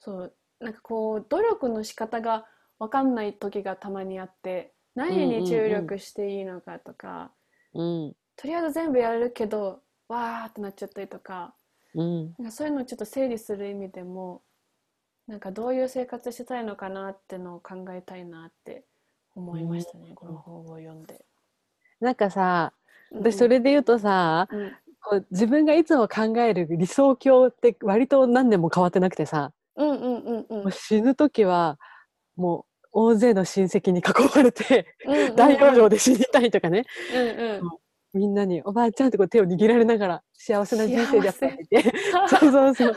Speaker 1: そうなんかこう努力の仕方が分かんない時がたまにあって何に注力していいのかとか、
Speaker 2: うん。
Speaker 1: とりあえず全部やれるけどわーってなっちゃったりとか
Speaker 2: うん。
Speaker 1: なんかそういうのをちょっと整理する意味でもなんかどういう生活してたいのかなってのを考えたいなって思いましたね、この本を読んで。
Speaker 2: なんかさ、
Speaker 1: うん
Speaker 2: 私それで言うとさ、
Speaker 1: うん
Speaker 2: こう自分がいつも考える理想郷って割と何年も変わってなくてさ、
Speaker 1: うんうんうんうん
Speaker 2: もう死ぬ時はもう大勢の親戚に囲まれて、大養生で死にたいとかね、
Speaker 1: うんうん
Speaker 2: みんなにおばあちゃんってこう手を握られながら幸せな人生でやっていて、そうそうそう。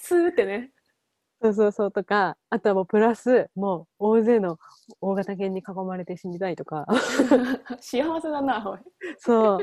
Speaker 1: スーってね。
Speaker 2: そうそうそうとか、あとはもうプラス、もう大勢の大型犬に囲まれて死にたいとか、
Speaker 1: 幸せだな、おい。
Speaker 2: そう。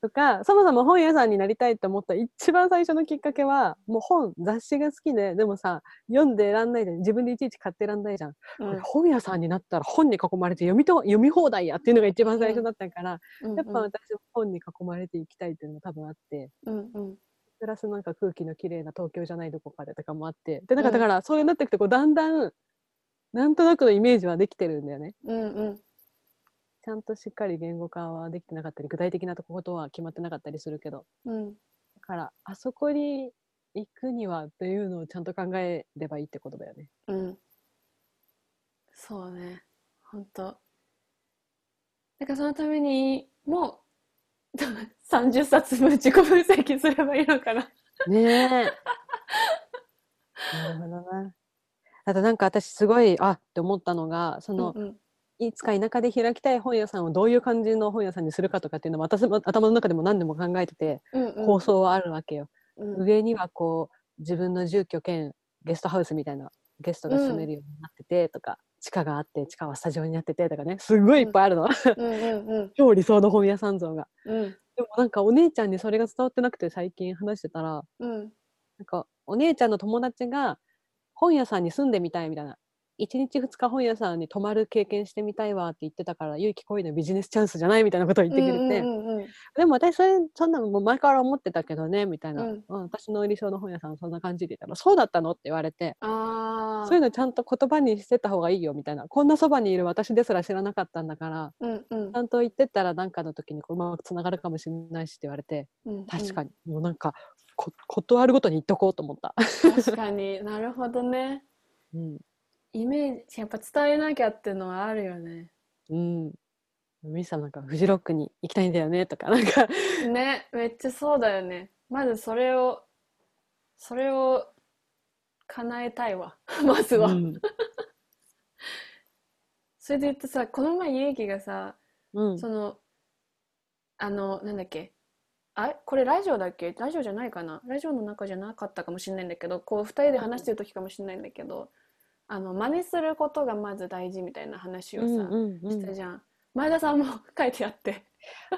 Speaker 2: とか、そもそも本屋さんになりたいと思った一番最初のきっかけは、もう本、雑誌が好きで、でもさ、読んで選んないで、自分でいちいち買って選んないじゃん。これ本屋さんになったら本に囲まれて読みと読み放題やっていうのが一番最初だったから、
Speaker 1: うん。
Speaker 2: やっぱ私も本に囲まれていきたいっていうのが多分あって、
Speaker 1: うんうん
Speaker 2: プラスなんか空気のきれいな東京じゃないどこかでとかもあって、で、なんか
Speaker 1: うん。
Speaker 2: だからそういうなってくとこうだんだん、なんとなくのイメージはできてるんだよね。
Speaker 1: うんうん。
Speaker 2: ちゃんとしっかり言語化はできてなかったり、具体的なことは決まってなかったりするけど、
Speaker 1: うん。
Speaker 2: だから、あそこに行くにはっていうのをちゃんと考えればいいってことだよね。
Speaker 1: うん。そうね。本当だからそのためにも 30冊分自己分析すればいいのかな
Speaker 2: ねえ。なるほどな。あとなんか私すごい、あって思ったのが、その、
Speaker 1: うんうん
Speaker 2: いつか田舎で開きたい本屋さんをどういう感じの本屋さんにするかとかっていうのも私も頭の中でも何でも考えてて、
Speaker 1: うんうん
Speaker 2: 構想はあるわけよ。
Speaker 1: うん
Speaker 2: 上にはこう、自分の住居兼ゲストハウスみたいな、ゲストが住めるようになっててとか、地下があって、地下はスタジオになっててとかね、すごいいっぱいあるの。超理想の本屋さん像が。
Speaker 1: うん
Speaker 2: でもなんかお姉ちゃんにそれが伝わってなくて最近話してたら、
Speaker 1: うん
Speaker 2: なんかお姉ちゃんの友達が本屋さんに住んでみたいみたいな。1日2日本屋さんに泊まる経験してみたいわって言ってたから、勇気恋のビジネスチャンスじゃないみたいなことを言ってくれて、
Speaker 1: うんうんうん
Speaker 2: でも私それ、そんなのもう前から思ってたけどね、みたいな。
Speaker 1: うん。
Speaker 2: うん私の理想の本屋さんそんな感じで言ったら、そうだったのって言われて、
Speaker 1: ああ
Speaker 2: そういうのちゃんと言葉にしてた方がいいよみたいな。こんなそばにいる私ですら知らなかったんだから、
Speaker 1: うんうん。
Speaker 2: ちゃんと言ってったら何かの時にこううまくつながるかもしれないしって言われて、
Speaker 1: うん。
Speaker 2: 確かに、もうなんかこ断るごとに言っとこうと思った。
Speaker 1: 確かに。なるほどね。
Speaker 2: うん。
Speaker 1: イメージやっぱ伝えなきゃっていうのはあるよね。
Speaker 2: うん。ミサなんかフジロックに行きたいんだよねとか、なんか、
Speaker 1: ねめっちゃそうだよね。まずそれをそれを叶えたいわ。まずは、
Speaker 2: うん。
Speaker 1: それで言ってさこの前ゆうきがさ
Speaker 2: うん。
Speaker 1: そのあのなんだっけ。あこれラジオだっけ？ラジオじゃないかな。ラジオの中じゃなかったかもしれないんだけどこう2人で話してる時かもしれないんだけど、あの真似することがまず大事みたいな話をさ、
Speaker 2: うんうんうん。
Speaker 1: したじゃん。前田さんも書いてあって。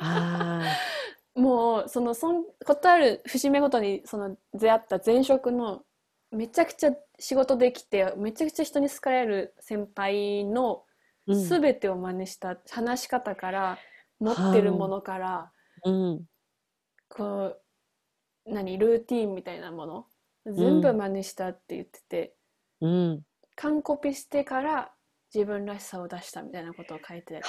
Speaker 2: あ
Speaker 1: もうそのそんことある節目ごとにその出会った前職のめちゃくちゃ仕事できてめちゃくちゃ人に好かれる先輩の全てを真似した話し方から持ってるものから
Speaker 2: うん。
Speaker 1: こう何ルーティーンみたいなもの全部真似したって言ってて、
Speaker 2: うん。
Speaker 1: 完コピしてから自分らしさを出したみたいなことを書いてて。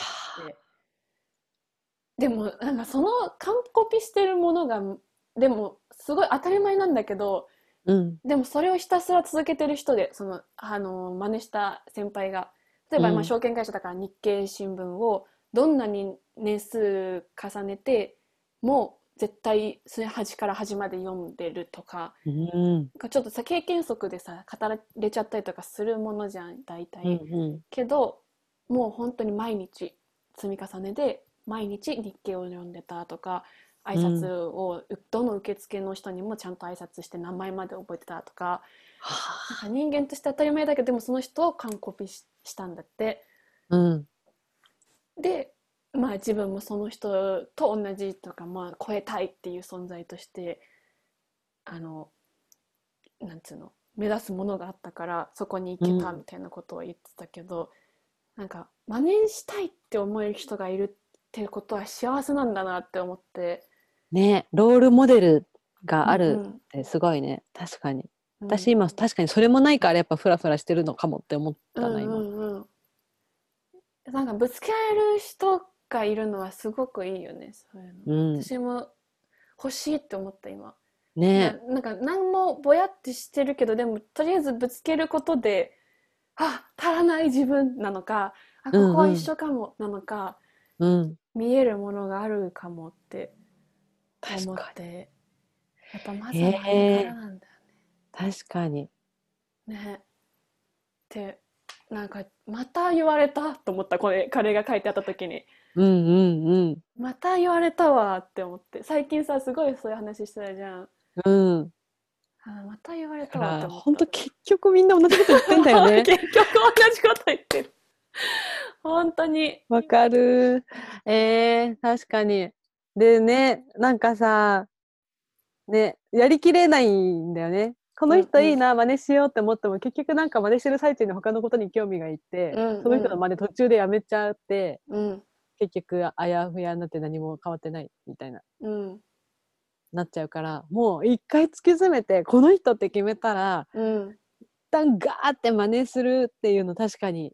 Speaker 1: でもなんかその完コピしてるものがでもすごい当たり前なんだけど
Speaker 2: うん。
Speaker 1: でもそれをひたすら続けてる人でそのあの真似した先輩が例えば
Speaker 2: うん。
Speaker 1: 今証券会社だから日経新聞をどんなに年数重ねても絶対それ端から端まで読んでるとか
Speaker 2: うん。
Speaker 1: ちょっとさ経験則でさ語られちゃったりとかするものじゃん大体。
Speaker 2: うん。
Speaker 1: けどもう本当に毎日積み重ねで毎日日経を読んでたとか挨拶を、どの受付の人にもちゃんと挨拶して名前まで覚えてたとかなんか人間として当たり前だけどでもその人を完コピししたんだって
Speaker 2: うん。
Speaker 1: でまあ自分もその人と同じとか、まあ、超えたいっていう存在としてあのなんつうの目指すものがあったからそこに行けた
Speaker 2: うん
Speaker 1: みたいなことを言ってたけど、なんか真似したいって思える人がいるってことは幸せなんだなって思って
Speaker 2: ねロールモデルがあるっ
Speaker 1: うん
Speaker 2: てすごいね。確かに。
Speaker 1: うん
Speaker 2: 私今確かにそれもないからやっぱフラフラしてるのかもって思ったな、
Speaker 1: うん
Speaker 2: 今。
Speaker 1: うんうんなんかぶつけられる人がいるのはすごくいいよねそういうの、
Speaker 2: うん。
Speaker 1: 私も欲しいって思った今
Speaker 2: ね
Speaker 1: ななんか何もぼやってしてるけどでもとりあえずぶつけることであ足らない自分なのかあここは一緒かもなのか、
Speaker 2: うん。
Speaker 1: 見えるものがあるかもって思ってやっぱまずはあれからなんだよ
Speaker 2: に。確かに。
Speaker 1: ね。ねってなんかまた言われたと思ったこれ彼が書いてあった時に
Speaker 2: うんうんうん。
Speaker 1: また言われたわって思って最近さすごいそういう話してたじゃん
Speaker 2: うん。
Speaker 1: あまた言われたわって思った
Speaker 2: 本当結局みんな同じこと言ってんだよね。
Speaker 1: 結局同じこと言ってる。本当に。
Speaker 2: わかる。えー、確かに。でね、なんかさ、ね、やりきれないんだよね。この人
Speaker 1: うんうん
Speaker 2: いいな、真似しようって思っても、結局なんか真似してる最中に他のことに興味がいって、
Speaker 1: うんうん
Speaker 2: その人の真似途中でやめちゃって、
Speaker 1: うん。
Speaker 2: 結局あやふやになって何も変わってないみたいな、
Speaker 1: うん。
Speaker 2: なっちゃうから、もう一回突き詰めて、この人って決めたら、
Speaker 1: うん。
Speaker 2: 一旦ガーって真似するっていうの確かに、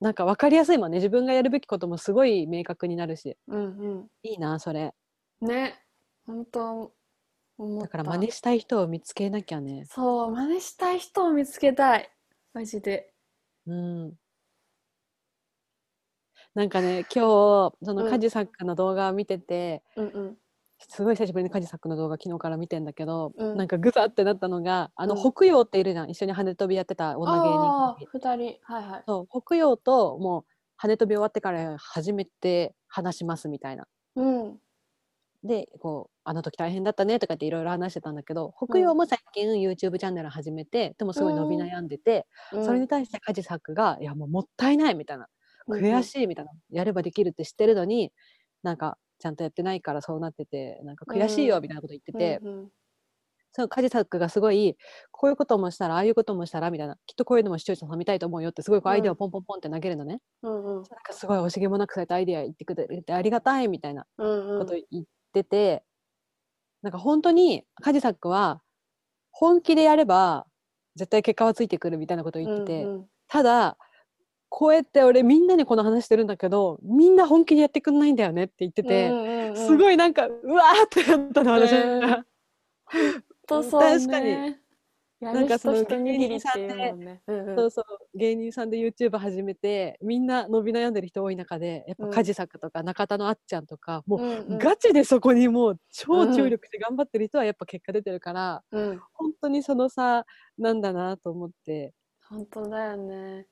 Speaker 2: なんか分かりやすいもんね。自分がやるべきこともすごい明確になるし。
Speaker 1: うん。
Speaker 2: いいな、それ。
Speaker 1: うん。ね。本当。
Speaker 2: だから真似したい人を見つけなきゃね。
Speaker 1: そう、真似したい人を見つけたい。マジで。
Speaker 2: うん。なんかね、今日、その
Speaker 1: うん
Speaker 2: カジサックの動画を見てて、
Speaker 1: うんうん。
Speaker 2: すごい久しぶりにカジサックの動画昨日から見てんだけど、
Speaker 1: うん
Speaker 2: なんかグザってなったのが、あの、
Speaker 1: うん
Speaker 2: 北洋っているじゃん。一緒に羽飛びやってた女芸人
Speaker 1: ああ
Speaker 2: コンビ。、
Speaker 1: 二人。はいはい。
Speaker 2: そう、北洋ともう羽飛び終わってから初めて話しますみたいな。
Speaker 1: うん。
Speaker 2: で、こう、あの時大変だったねとかっていろいろ話してたんだけど、北洋も最近 YouTube チャンネル始めて、でもすごい伸び悩んでて、
Speaker 1: うん
Speaker 2: それに対してカジサックが、いやもうもったいないみたいな、悔
Speaker 1: い。
Speaker 2: しいみたいな、やればできるって知ってるのに、なんかちゃんとやってないからそうなってて、なんか悔しいよみたいなこと言ってて、
Speaker 1: うんうん。
Speaker 2: そう、カジサックがすごい、こういうこともしたら、ああいうこともしたらみたいな、きっとこういうのも視聴者さん見たいと思うよって、すごいこうアイデアをポンポンポンって投げるのね。
Speaker 1: うんうん。
Speaker 2: なんかすごい惜しげもなくそうやってアイデア言ってくれてありがたいみたいな
Speaker 1: うんうん。
Speaker 2: こと言ってて、なんか本当にカジサックは本気でやれば絶対結果はついてくるみたいなことを言ってて、
Speaker 1: うんうん。
Speaker 2: ただこうやって俺みんなにこの話してるんだけどみんな本気でやってくんないんだよねって言ってて、
Speaker 1: うんうんうん
Speaker 2: すごいなんかうわーってなったの私。
Speaker 1: うん
Speaker 2: が。
Speaker 1: とそう
Speaker 2: 確かになんかその
Speaker 1: 人一握りっていうもんね。うんうん。
Speaker 2: そうそう芸人さんで YouTube 始めてみんな伸び悩んでる人多い中でやっぱ
Speaker 1: うん。
Speaker 2: カジサックとか中田のあっちゃんとかもう
Speaker 1: うんうん。
Speaker 2: ガチでそこにもう超注力して頑張ってる人はやっぱ結果出てるから、
Speaker 1: うん。
Speaker 2: 本当にその差なんだなと思って。
Speaker 1: 本当だよね。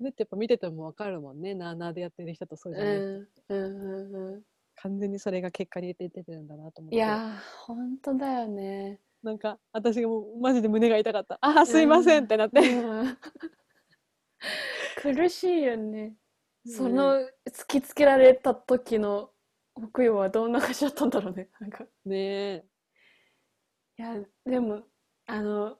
Speaker 2: それってやっぱ見ててもわかるもんね。なあなあでやってる人とそう
Speaker 1: う
Speaker 2: じゃない人、
Speaker 1: ん。うんうんう
Speaker 2: 完全にそれが結果に出てるんだなと思っ
Speaker 1: ん。
Speaker 2: て。
Speaker 1: いやー本当だよね。
Speaker 2: なんか私がもうマジで胸が痛かった。あーすいませんってなって、
Speaker 1: うん。苦しいよね。そ
Speaker 2: ね
Speaker 1: の突きつけられた時の北洋はどんな感じだったんだろうね。なんか。
Speaker 2: ねえ。
Speaker 1: いやでもあの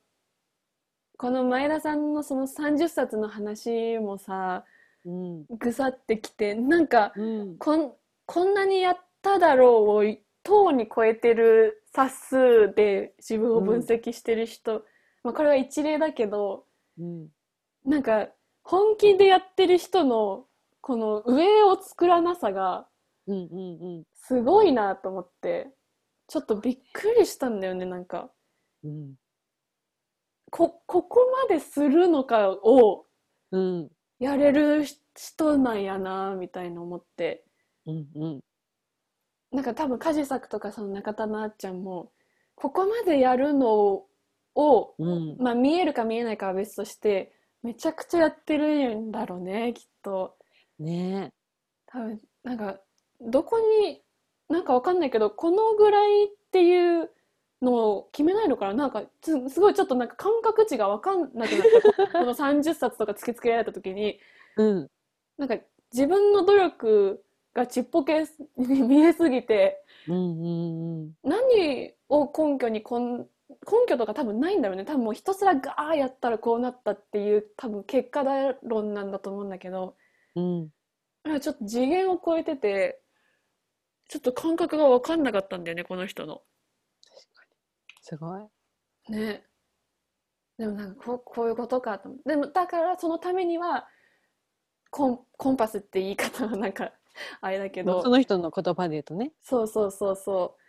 Speaker 1: この前田さんのその30冊の話もさ
Speaker 2: うん。
Speaker 1: ぐさってきてなんか
Speaker 2: うん。
Speaker 1: こんこんなにやっただろうを等に超えてる冊数で自分を分析してる人、まあ、これは一例だけど
Speaker 2: うん。
Speaker 1: なんか本気でやってる人のこの上を作らなさが
Speaker 2: うんうんうん。
Speaker 1: すごいなと思ってちょっとびっくりしたんだよねなんか。
Speaker 2: うん
Speaker 1: こここまでするのかを
Speaker 2: うん。
Speaker 1: やれる人なんやなみたいな思って。
Speaker 2: うんうん。
Speaker 1: なんか多分カジサクとかその中田のあっちゃんもここまでやるのを、
Speaker 2: うん。
Speaker 1: まあ、見えるか見えないかは別としてめちゃくちゃやってるんだろうねきっと。
Speaker 2: ね。
Speaker 1: 多分なんかどこになんかわかんないけどこのぐらいっていうのを決めないのかな？なんかすすごいちょっとなんか感覚値がわかんなくなった。こ この30冊とか突きつけられた時に。
Speaker 2: うん。
Speaker 1: なんか自分の努力がちっぽけに見えすぎて
Speaker 2: うんうんうん。
Speaker 1: 何を根拠にこん根拠とか多分ないんだろうね。多分もうひたすらガーやったらこうなったっていう多分結果論なんだと思うんだけど。
Speaker 2: うん。
Speaker 1: ちょっと次元を超えててちょっと感覚が分かんなかったんだよねこの人の。
Speaker 2: すごい。
Speaker 1: ね。でもなんかこうこういうことかとでもだからそのためにはコンコンパスって言い方はなんか あれだけど。
Speaker 2: その人の言葉で言うとね。
Speaker 1: そうそうそうそう。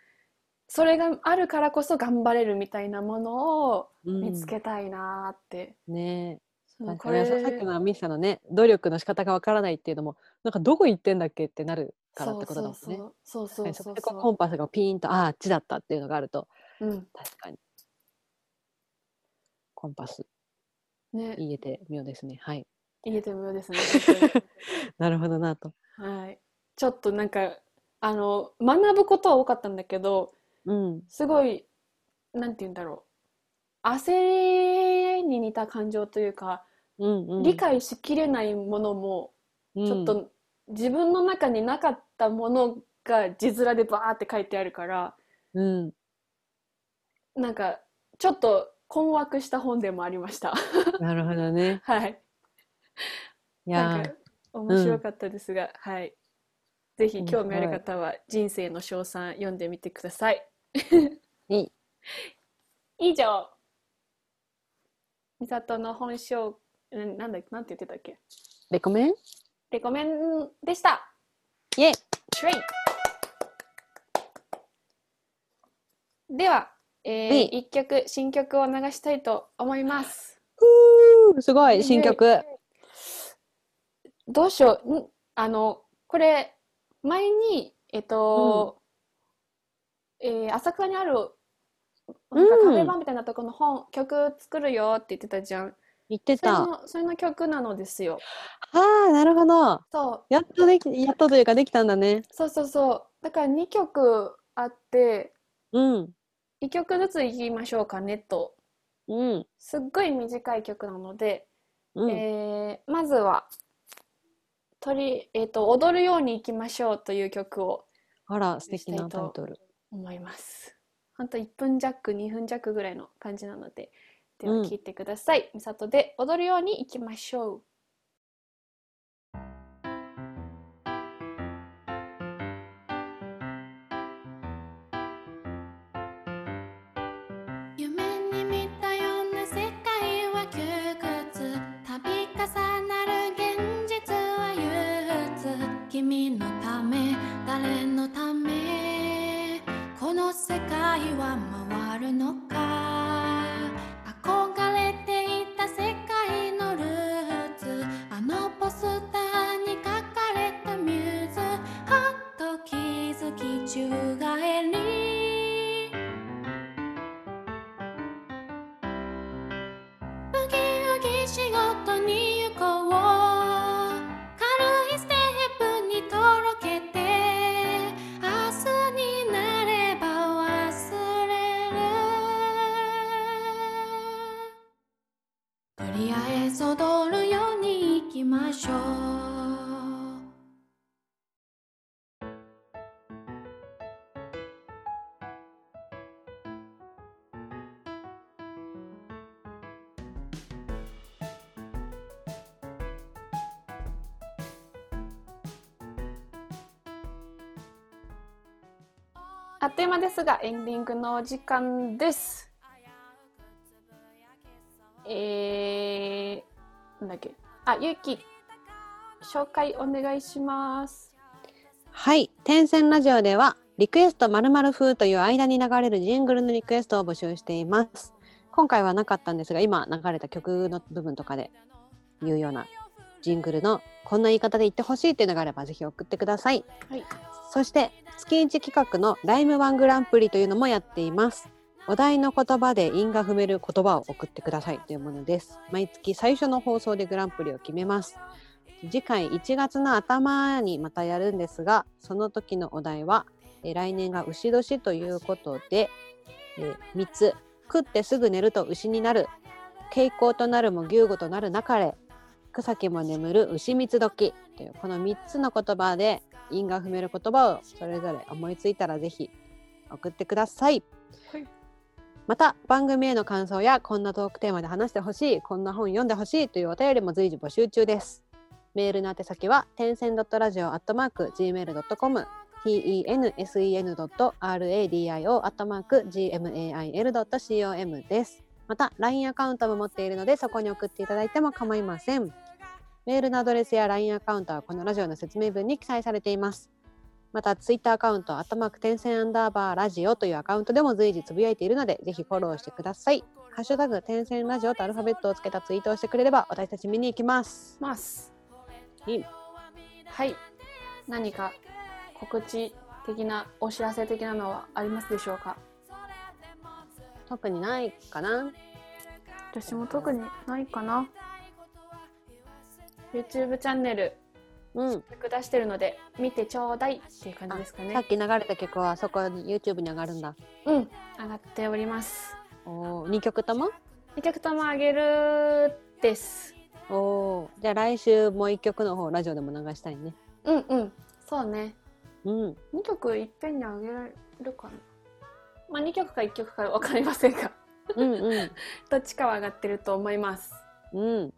Speaker 1: それがあるからこそ頑張れるみたいなものを見つけたいなーって、
Speaker 2: うんね。
Speaker 1: そ
Speaker 2: なんか
Speaker 1: のこれ。
Speaker 2: ねさっきのミッサのね努力の仕方がわからないっていうのもなんかどこ行ってんだっけってなるからってことだもんね。
Speaker 1: そうそうそう。
Speaker 2: はいそこで
Speaker 1: そうそう。
Speaker 2: こうコンパスがピーンとあああっちだったっていうのがあると
Speaker 1: うん。
Speaker 2: 確かに。コンパス。
Speaker 1: ね。
Speaker 2: 言えて妙ですね。はい。
Speaker 1: 言えてもよですね。
Speaker 2: なるほどなと。
Speaker 1: はい。ちょっとなんかあの学ぶことは多かったんだけど
Speaker 2: うん。
Speaker 1: すごいなんて言うんだろう。焦りに似た感情というか、
Speaker 2: うんうん。
Speaker 1: 理解しきれないものも
Speaker 2: うん。
Speaker 1: ちょっと自分の中になかったものが字面でバーって書いてあるから
Speaker 2: うん
Speaker 1: なんかちょっと困惑した本でもありました。
Speaker 2: なるほどね
Speaker 1: はい。
Speaker 2: いや
Speaker 1: 面白かったですが、はい。ぜひ
Speaker 2: うん
Speaker 1: 興味ある方は人生の賞賛読んでみてください。
Speaker 2: ーいい
Speaker 1: 以上、美里の本性、んなんだなんて言ってたっけ？
Speaker 2: レコメン？
Speaker 1: レコメンでした。
Speaker 2: イエイ
Speaker 1: トレインでは、えー
Speaker 2: はい
Speaker 1: 一曲新曲を流したいと思います。
Speaker 2: すごい新曲
Speaker 1: どうしよう。んあの、これ、前に、えっと、えー浅草にある、なんか
Speaker 2: うん
Speaker 1: カフェ版みたいなとこの本、曲作るよって言ってたじゃん。
Speaker 2: 言ってた
Speaker 1: の、それの曲なのですよ。
Speaker 2: ああなるほど
Speaker 1: そう、
Speaker 2: やっとできやっとというかできたんだね
Speaker 1: そうそうそう。だから2曲あって、
Speaker 2: うん
Speaker 1: 1曲ずついきましょうかねと。
Speaker 2: うん
Speaker 1: すっごい短い曲なので、
Speaker 2: うん
Speaker 1: えーまずは、鳥、えっと、踊るように行きましょうという曲を
Speaker 2: あら素敵なタイトル
Speaker 1: 思います。ほんと1分弱、2分弱ぐらいの感じなので、では
Speaker 2: うん
Speaker 1: 聴いてください。みさとで踊るように行きましょう。
Speaker 3: 君のため誰のためこの世界は
Speaker 1: 間ですがエンディングのお時間です。えー、なんだっけ。あ、ゆうき、紹介お願いします。
Speaker 2: はい。天線ラジオでは、リクエスト〇〇風という間に流れるジングルのリクエストを募集しています。今回はなかったんですが、今流れた曲の部分とかで言うようなジングルのこんな言い方で言ってほしいっていうのがあればぜひ送ってください。
Speaker 1: はい。
Speaker 2: そして月1企画のライムワングランプリというのもやっています。お題の言葉で韻が踏める言葉を送ってくださいというものです。毎月最初の放送でグランプリを決めます。次回1月の頭にまたやるんですが、その時のお題は、え来年が牛年ということで、え3つ。食ってすぐ寝ると牛になる。傾向となるも牛語となるなかれ。草木も眠る牛蜜時というこの3つの言葉で韻が踏める言葉をそれぞれ思いついたらぜひ送ってください。
Speaker 1: はい
Speaker 2: また番組への感想やこんなトークテーマで話してほしいこんな本読んでほしいというお便りも随時募集中です。メールの宛先は点線 .radio.gmail.com ten.sen.radio.gmail.com です。また LINE アカウントも持っているのでそこに送っていただいても構いません。メールのアドレスや LINE アカウントはこのラジオの説明文に記載されています。また Twitter アカウント、アットマーク点線アンダーバーラジオというアカウントでも随時つぶやいているので、ぜひフォローしてください。ハッシュタグ点線ラジオとアルファベットをつけたツイートをしてくれれば私たち見に行きます。
Speaker 1: ます。
Speaker 2: いい
Speaker 1: はい。何か告知的な、お知らせ的なのはありますでしょうか？
Speaker 2: 特にないかな
Speaker 1: 私も特にないかな。YouTube チャンネル、
Speaker 2: うん。
Speaker 1: 曲出してるので、見てちょうだいっていう感じですか
Speaker 2: さっ
Speaker 1: ね。
Speaker 2: き流れた曲はそこに YouTube に上がるんだ。
Speaker 1: うん。上がっております。
Speaker 2: お2曲とも
Speaker 1: ？2曲ともあげるです。
Speaker 2: おーじゃあ来週もう1曲の方ラジオでも流したいね。
Speaker 1: うんうん。そうね。
Speaker 2: うん。
Speaker 1: 2曲いっぺんにあげられるかな。まあ2曲か1曲かわかりませんが、
Speaker 2: うんうん。
Speaker 1: どっちかは上がってると思います。
Speaker 2: うん。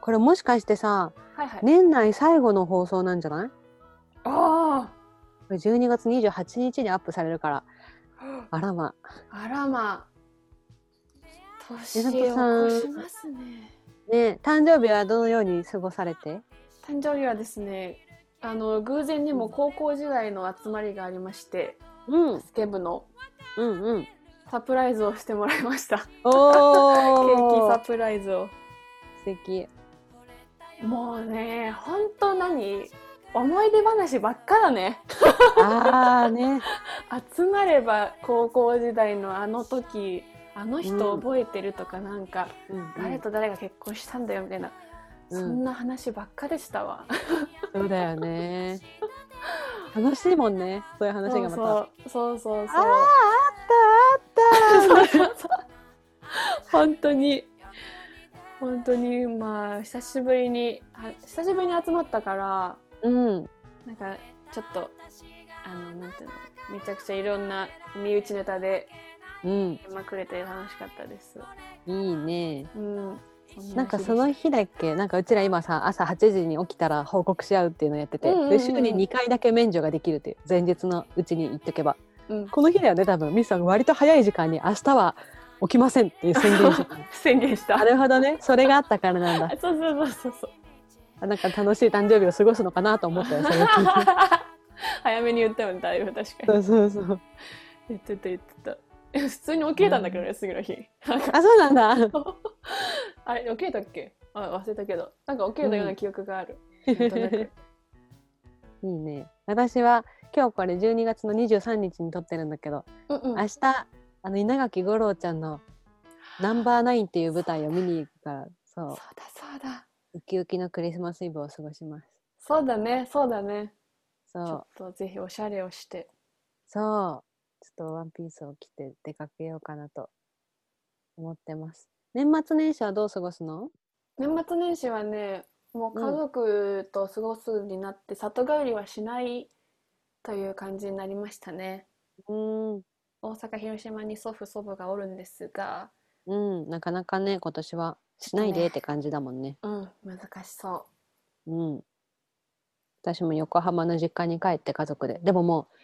Speaker 2: これもしかしてさ、
Speaker 1: はいはい。
Speaker 2: 年内最後の放送なんじゃない？
Speaker 1: あ
Speaker 2: これ12月28日にアップされるから。
Speaker 1: あ
Speaker 2: あらま。
Speaker 1: あらま。年を越しますね。
Speaker 2: ね誕生日はどのように過ごされて？
Speaker 1: 誕生日はですね、あの、偶然にも高校時代の集まりがありまして、
Speaker 2: うん。
Speaker 1: スケ部の
Speaker 2: うんうん。
Speaker 1: サプライズをしてもらいました。ケ
Speaker 2: おー
Speaker 1: ーキサプライズを。
Speaker 2: 素敵。
Speaker 1: もうね、ほんと何？思い出話ばっかだね。
Speaker 2: あーね。
Speaker 1: 集まれば高校時代のあの時、あの人
Speaker 2: うん
Speaker 1: 覚えてるとかなんか、
Speaker 2: うん
Speaker 1: 誰と誰が結婚したんだよみたいな、
Speaker 2: うん
Speaker 1: そんな話ばっかでしたわ。
Speaker 2: そうだよね。楽しいもんね。そういう話がまた。
Speaker 1: そうそうそう
Speaker 2: あーあったあった
Speaker 1: 本当に本当にまあ久しぶりには久しぶりに集まったから
Speaker 2: うん。
Speaker 1: なんかちょっとあのなんていうのめちゃくちゃいろんな身内ネタで
Speaker 2: うん。
Speaker 1: 出まくれて楽しかったです。
Speaker 2: いいね。
Speaker 1: うん。
Speaker 2: なんかその日だっけなんかうちら今さ朝8時に起きたら報告し合うっていうのをやってて、
Speaker 1: うんうんうん。
Speaker 2: で週に2回だけ免除ができるっていう前日のうちに言っとけば。
Speaker 1: うん、
Speaker 2: この日だよね多分。ミスさん割と早い時間に明日は起きませんっていう宣言してた
Speaker 1: 宣言した。
Speaker 2: なるほどね。それがあったからなんだ。
Speaker 1: あ そうそうそうそうそう。
Speaker 2: あなんか楽しい誕生日を過ごすのかなと思ったよそれ
Speaker 1: 早めに言ったよねだいぶ確かに。
Speaker 2: そうそうそう。
Speaker 1: 言ってた言ってた。え 普通に起きれたんだけどね、次の日。
Speaker 2: あそうなんだ。
Speaker 1: あれ起きれたっけ？あ忘れたけど。なんか起きれたような記憶がある。なん
Speaker 2: いいね。私は今日これ12月の23日に撮ってるんだけど
Speaker 1: うんうん。
Speaker 2: 明日あの稲垣吾郎ちゃんの「ナンバーナインっていう舞台を見に行くからそう。
Speaker 1: そうだそうだ。
Speaker 2: ウキウキのクリスマスイブを過ごします。
Speaker 1: そうだねそうだね。ちょ
Speaker 2: そう
Speaker 1: っとぜひおしゃれをして。
Speaker 2: そうちょっとワンピースを着て出かけようかなと思ってます。年末年始はどう過ごすの？
Speaker 1: 年末年始はねもう家族と過ごすになって里帰りはしないという感じになりましたね。
Speaker 2: うーん。
Speaker 1: 大阪広島に祖父祖母がおるんですが、
Speaker 2: うん。なかなかね今年はしないでって感じだもんね。
Speaker 1: うん。難しそう。
Speaker 2: うん。私も横浜の実家に帰って家族で。でももう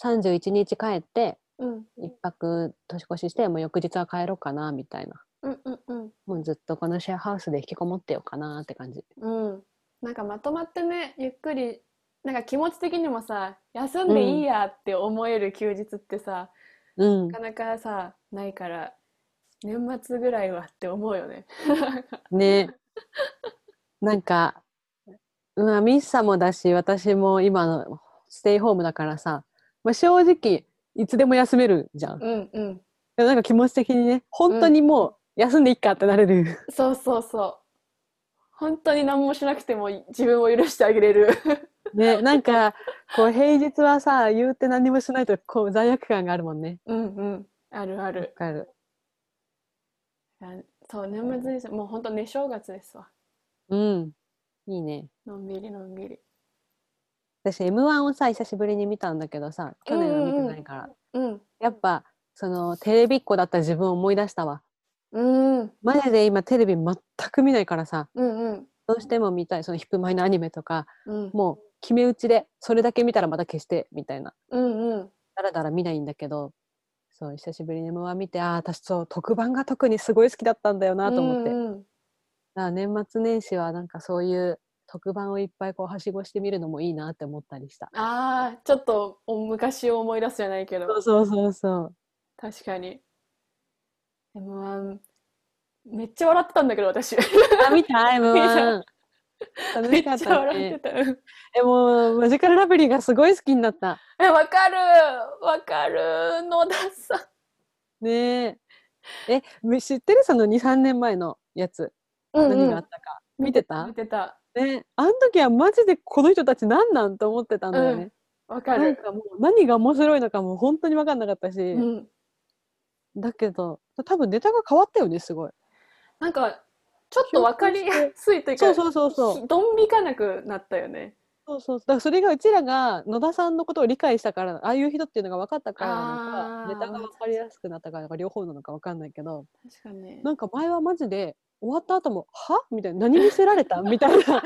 Speaker 2: 31日帰って
Speaker 1: うん。
Speaker 2: 一泊年越ししてもう翌日は帰ろうかなみたいな。
Speaker 1: うんうんうん。
Speaker 2: もうずっとこのシェアハウスで引きこもってようかなって感じ。
Speaker 1: うん。なんかまとまってねゆっくりなんか気持ち的にもさ休んでいいやって思える休日ってさ、
Speaker 2: うん。
Speaker 1: なかなかさないから年末ぐらいはって思うよね。
Speaker 2: ね。なんかまあミッサもだし私も今のステイホームだからさ、まあ、正直いつでも休めるじゃん。
Speaker 1: うんうん
Speaker 2: でもなんか気持ち的にね本当にもう休んでいいかってなれる。
Speaker 1: そうそうそう本当に何もしなくても自分を許してあげれる。
Speaker 2: ねなんかこう平日はさ言うて何もしないとこう罪悪感があるもんね。
Speaker 1: うんうんあるあ
Speaker 2: わ
Speaker 1: る。
Speaker 2: かる。
Speaker 1: あそう年末ですもう本当ね正月ですわ
Speaker 2: うん。いいね。
Speaker 1: のんびりのんびり。
Speaker 2: 私 M1 をさ久しぶりに見たんだけどさ去年は見てないから、
Speaker 1: うん
Speaker 2: やっぱそのテレビっ子だった自分を思い出したわ。
Speaker 1: うん。
Speaker 2: マジで今テレビ全く見ないからさ。
Speaker 1: うんうん。
Speaker 2: どうしても見たい。そのヒップマイのアニメとか
Speaker 1: うん。
Speaker 2: もう決め打ちでそれだけ見たらまた消してみたいな。
Speaker 1: うんうん。
Speaker 2: だらだら見ないんだけどそう久しぶりに M1 見てああ私そう特番が特にすごい好きだったんだよなと思って、だか
Speaker 1: うんうん。
Speaker 2: ら年末年始はなんかそういう特番をいっぱいこうはしごしてみるのもいいなって思ったりした。
Speaker 1: ああちょっとお昔を思い出すじゃないけど。
Speaker 2: そうそうそうそう。
Speaker 1: 確かに。M1 めっちゃ笑ってたんだけど私。
Speaker 2: あ見た？M1 楽しかった
Speaker 1: ちゃ笑って
Speaker 2: ね
Speaker 1: たうん
Speaker 2: えもうマジカルラブリーがすごい好きになった。
Speaker 1: えわかる。わかる野田さ。ん
Speaker 2: ねえ。えみ知ってる？その23年前のやつ。
Speaker 1: うんうん。
Speaker 2: 何があったか、見てた？
Speaker 1: 見てた
Speaker 2: ね。あの時はマジでこの人たち何なんと思ってたんだよね、
Speaker 1: わかる。
Speaker 2: なんかもう何が面白いのかも本当に分かんなかったし、
Speaker 1: うん。
Speaker 2: だけど多分ネタが変わったよねすごい。
Speaker 1: なんかちょっとわかりやすいというか
Speaker 2: そうそうそうそう。
Speaker 1: ひどん引かなくなったよね。
Speaker 2: そうそう。だからそれがうちらが野田さんのことを理解したからああいう人っていうのが分かったからなの
Speaker 1: あー
Speaker 2: かネタが分かりやすくなったからか両方なのか分かんないけど。
Speaker 1: 確かに。
Speaker 2: なんか前はマジで終わった後も「は？みたいな何見せられた？みたいな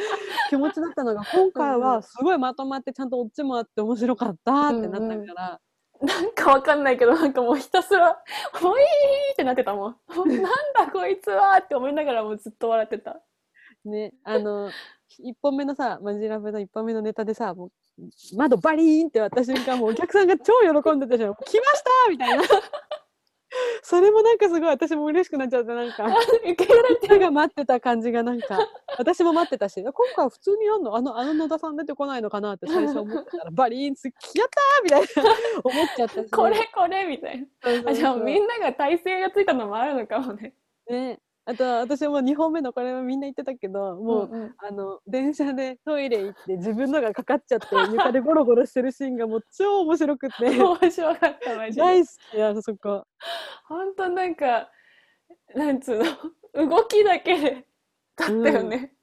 Speaker 2: 気持ちだったのが今回
Speaker 1: うん。うん
Speaker 2: はすごいまとまってちゃんとオチもあって面白かったってなったから、
Speaker 1: なんかわかんないけどなんかもうひたすら「もういい!」ってなってたもん。なんだこいつはって思いながらもうずっと笑ってた。
Speaker 2: ねあの1本目のさマジラブの1本目のネタでさもう窓バリーンって割った瞬間もうお客さんが超喜んでたじゃん「来ました!」みたいな それもなんかすごい私も嬉しくなっちゃってなんか。
Speaker 1: 受け入れて。
Speaker 2: 手が待ってた感じがなんか私も待ってたし今回は普通にやんの？あのあの野田さん出てこないのかなって最初思ってたらバリーンつやったーみたいな 思っちゃったし
Speaker 1: これこれみたいな。じゃあみんなが体勢がついたのもあるのかもね。
Speaker 2: ねあと私も2本目のこれはみんな言ってたけどもう、
Speaker 1: んん。
Speaker 2: あの電車でトイレ行って自分のがかかっちゃって床でゴロゴロしてるシーンがもう超面白くて。
Speaker 1: 面白かったマジで。
Speaker 2: 大好きあそこ。
Speaker 1: 本当なんかなんつうの？動きだけでだったよね、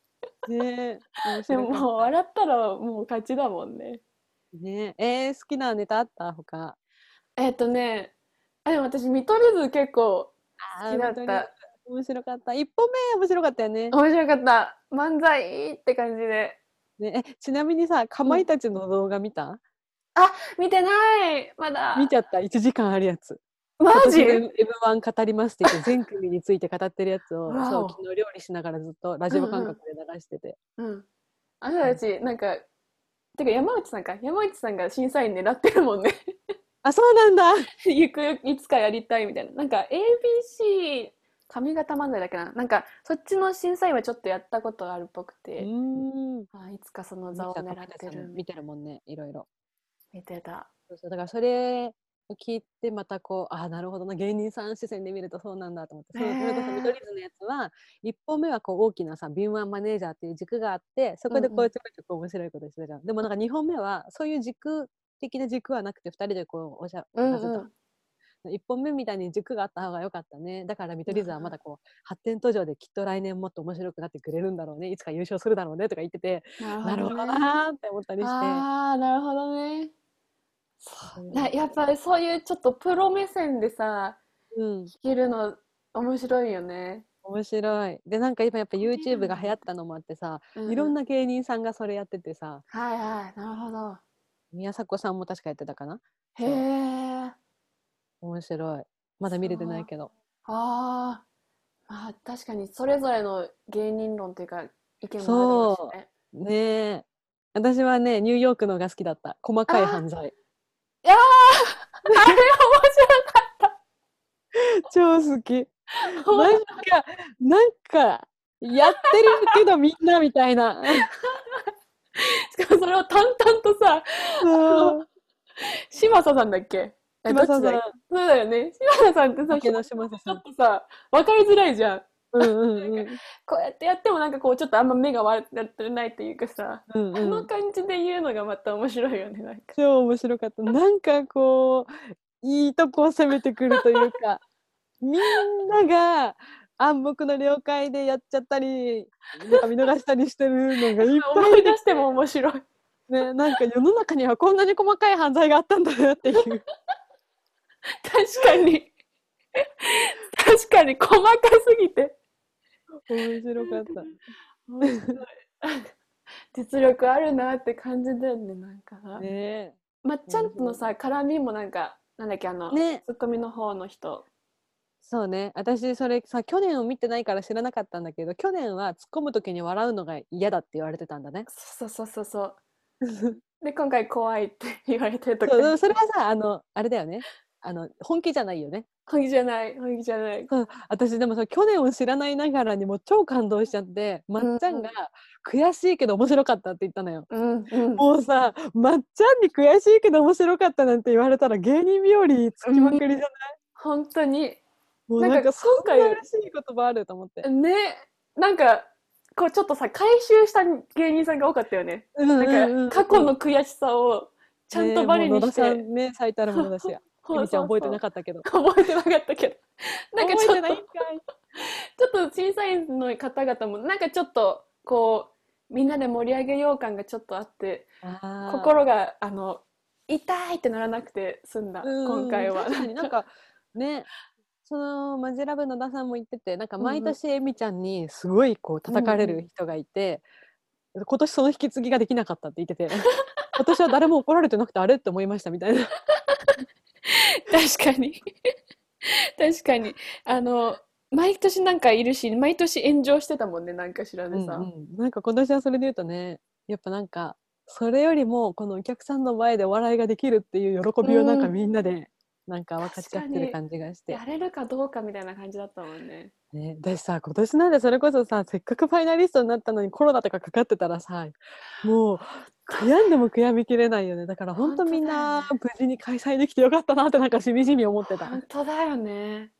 Speaker 2: ね面
Speaker 1: で
Speaker 2: 白かっ
Speaker 1: ももう笑ったらもう勝ちだもんね。
Speaker 2: たねえ。ー、好きなネタあった？他。
Speaker 1: えっとね。あでも私見取り図結構
Speaker 2: 好
Speaker 1: きだった
Speaker 2: 面白かった。1本目面白かったよね。
Speaker 1: 面白かった。漫才って感じで。
Speaker 2: ねえちなみにさかまいたちの動画見た、
Speaker 1: 見てない。まだ。
Speaker 2: 見ちゃった？1時間あるやつ。
Speaker 1: マジ？
Speaker 2: 今年の M1 語りますって言って 全組について語ってるやつをそう昨日料理しながらずっとラジオ感覚で流してて、
Speaker 1: うん。あなたたちなんかてか山内さんか。山内さんが審査員狙ってるもんね。
Speaker 2: あそうなんだ。
Speaker 1: ゆくゆくいつかやりたいみたいな。なんか ABC 髪型漫才だっけな。なんかそっちの審査員はちょっとやったことあるっぽく
Speaker 2: う
Speaker 1: て、
Speaker 2: ーん。
Speaker 1: あいつかその座を狙ってる
Speaker 2: 見てるもんねいろいろ
Speaker 1: 見てた。
Speaker 2: そうそうだからそれを聞いてまたこうああなるほどな芸人さん視線で見るとそうなんだと思って、それこそ見取り図のやつは1本目はこう大きなさ敏腕マネージャーっていう軸があってそこでこ
Speaker 1: うん。う
Speaker 2: うんちょこちょこ面白いことしてたじゃん、でもなんか2本目はそういう軸的な軸はなくて2人でこうおしゃ
Speaker 1: うんうん
Speaker 2: 1本目みたいに軸があった方が良かったね。だから見取り図はまだこう発展途上できっと来年もっと面白くなってくれるんだろうね。いつか優勝するだろうねとか言っててなるほど
Speaker 1: ね。
Speaker 2: なーって思ったりして。
Speaker 1: ああなるほどね。やっぱりそういうちょっとプロ目線でさ
Speaker 2: うん。
Speaker 1: 聞けるの面白いよね、
Speaker 2: 面白い。で、なんか今やっぱ YouTube が流行ったのもあってさ、いろん
Speaker 1: な
Speaker 2: な芸人さんがそれやっててさ、
Speaker 1: はいはい。なるほど。
Speaker 2: 宮迫さんも確かやってたかな。
Speaker 1: へえ。
Speaker 2: 面白い。まだ見れてないけど。
Speaker 1: ああ。まあ確かにそれぞれの芸人論というか意見もあるしね。
Speaker 2: ね。え私はねニューヨークのが好きだった。細かい犯罪。
Speaker 1: いやーあれ面
Speaker 2: 超好き。
Speaker 1: 白
Speaker 2: なんかなんかやってるけどみんなみたいな。
Speaker 1: い。しかもそれを淡々とさ、
Speaker 2: そう。
Speaker 1: 嶋佐さんだっけ？
Speaker 2: さ
Speaker 1: そうだよね。嶋佐さんってさ、ちょ
Speaker 2: 島さん
Speaker 1: っとさ、わかりづらいじゃん。
Speaker 2: うんうんうん
Speaker 1: こうやってやってもなんかこうちょっとあんま目が悪くなってないっていうかさ、
Speaker 2: うん
Speaker 1: あの
Speaker 2: うん
Speaker 1: 感じで言うのがまた面白いよね、なんか。
Speaker 2: 超面白かったなんかこういいとこを攻めてくるというか みんなが暗黙の了解でやっちゃったりなんか見逃したりしてるのがいっぱ
Speaker 1: 思
Speaker 2: い
Speaker 1: い出しても面白い。
Speaker 2: ねなんか世の中にはこんなに細かい犯罪があったんだなっていう
Speaker 1: 確かに。確かに細かすぎて。
Speaker 2: 面白かった
Speaker 1: 実力あるなって感じだよね、なんか。
Speaker 2: ね
Speaker 1: まっちゃんとのさ、絡みもなんか、なんだっけ、あの、
Speaker 2: ね
Speaker 1: ツッコミの方の人。
Speaker 2: そうね私それさ去年を見てないから知らなかったんだけど去年は突っ込む時に笑うのが嫌だって言われてたんだね
Speaker 1: そうそうそうそう。で、今回怖いって言われてるとか
Speaker 2: それはさあのあれだよねあの本気じゃないよね
Speaker 1: 本気じゃない、本気じゃない。
Speaker 2: 私でもさ去年を知らないながらにもう超感動しちゃってまっちゃんが悔しいけど面白かったって言ったのよ。
Speaker 1: うん、うん。
Speaker 2: もうさまっちゃんに悔しいけど面白かったなんて言われたら芸人日和つきまくりじゃない、
Speaker 1: 本当に。
Speaker 2: もう
Speaker 1: なんか
Speaker 2: そんな嬉しい言葉あると思って。
Speaker 1: ね、なんか、こうちょっとさ、回収した芸人さんが多かったよね。
Speaker 2: な
Speaker 1: なんか、過去の悔しさをちゃんとバリにして。
Speaker 2: さんね最たるものだし。
Speaker 1: そう
Speaker 2: エミちゃん覚えてな
Speaker 1: っ
Speaker 2: かったけど。
Speaker 1: た。覚えてなかったけど。なんかちょっと、ちょっと審査員の方々も、なんかちょっと、こう、みんなで盛り上げよう感がちょっとあって、心が、あの、痛いってならなくて済んだ、
Speaker 2: うん
Speaker 1: 今回は。
Speaker 2: なんかねそのマジラブの田さんも言っててなんか
Speaker 1: うんうん
Speaker 2: 毎年エミちゃんにすごいこう叩かれ
Speaker 1: うんう
Speaker 2: る人がいて、今年その引き継ぎができなかったって言ってて 今年は誰も怒られてなくてあれって思いましたみたいな。
Speaker 1: 確かに。確かに。あの、毎年なんかいるし、毎年炎上してたもんね、なんかしらでさ。
Speaker 2: うんうんなんか今年はそれで言うとねやっぱなんかそれよりもこのお客さんの前でお笑いができるっていう喜びをなんか
Speaker 1: うん
Speaker 2: みんなでなんか分かち合ってる感じがして
Speaker 1: や。れるかどうかみたいな感じだったもんね。
Speaker 2: ね、私さ今年なんでそれこそさせっかくファイナリストになったのにコロナとかかかってたらさもう悔やんでも悔やみきれないよね。だから本当みんな
Speaker 1: 本
Speaker 2: 無事に開催できてよかったなってなんかしみじみ思ってた。
Speaker 1: 本当だよね。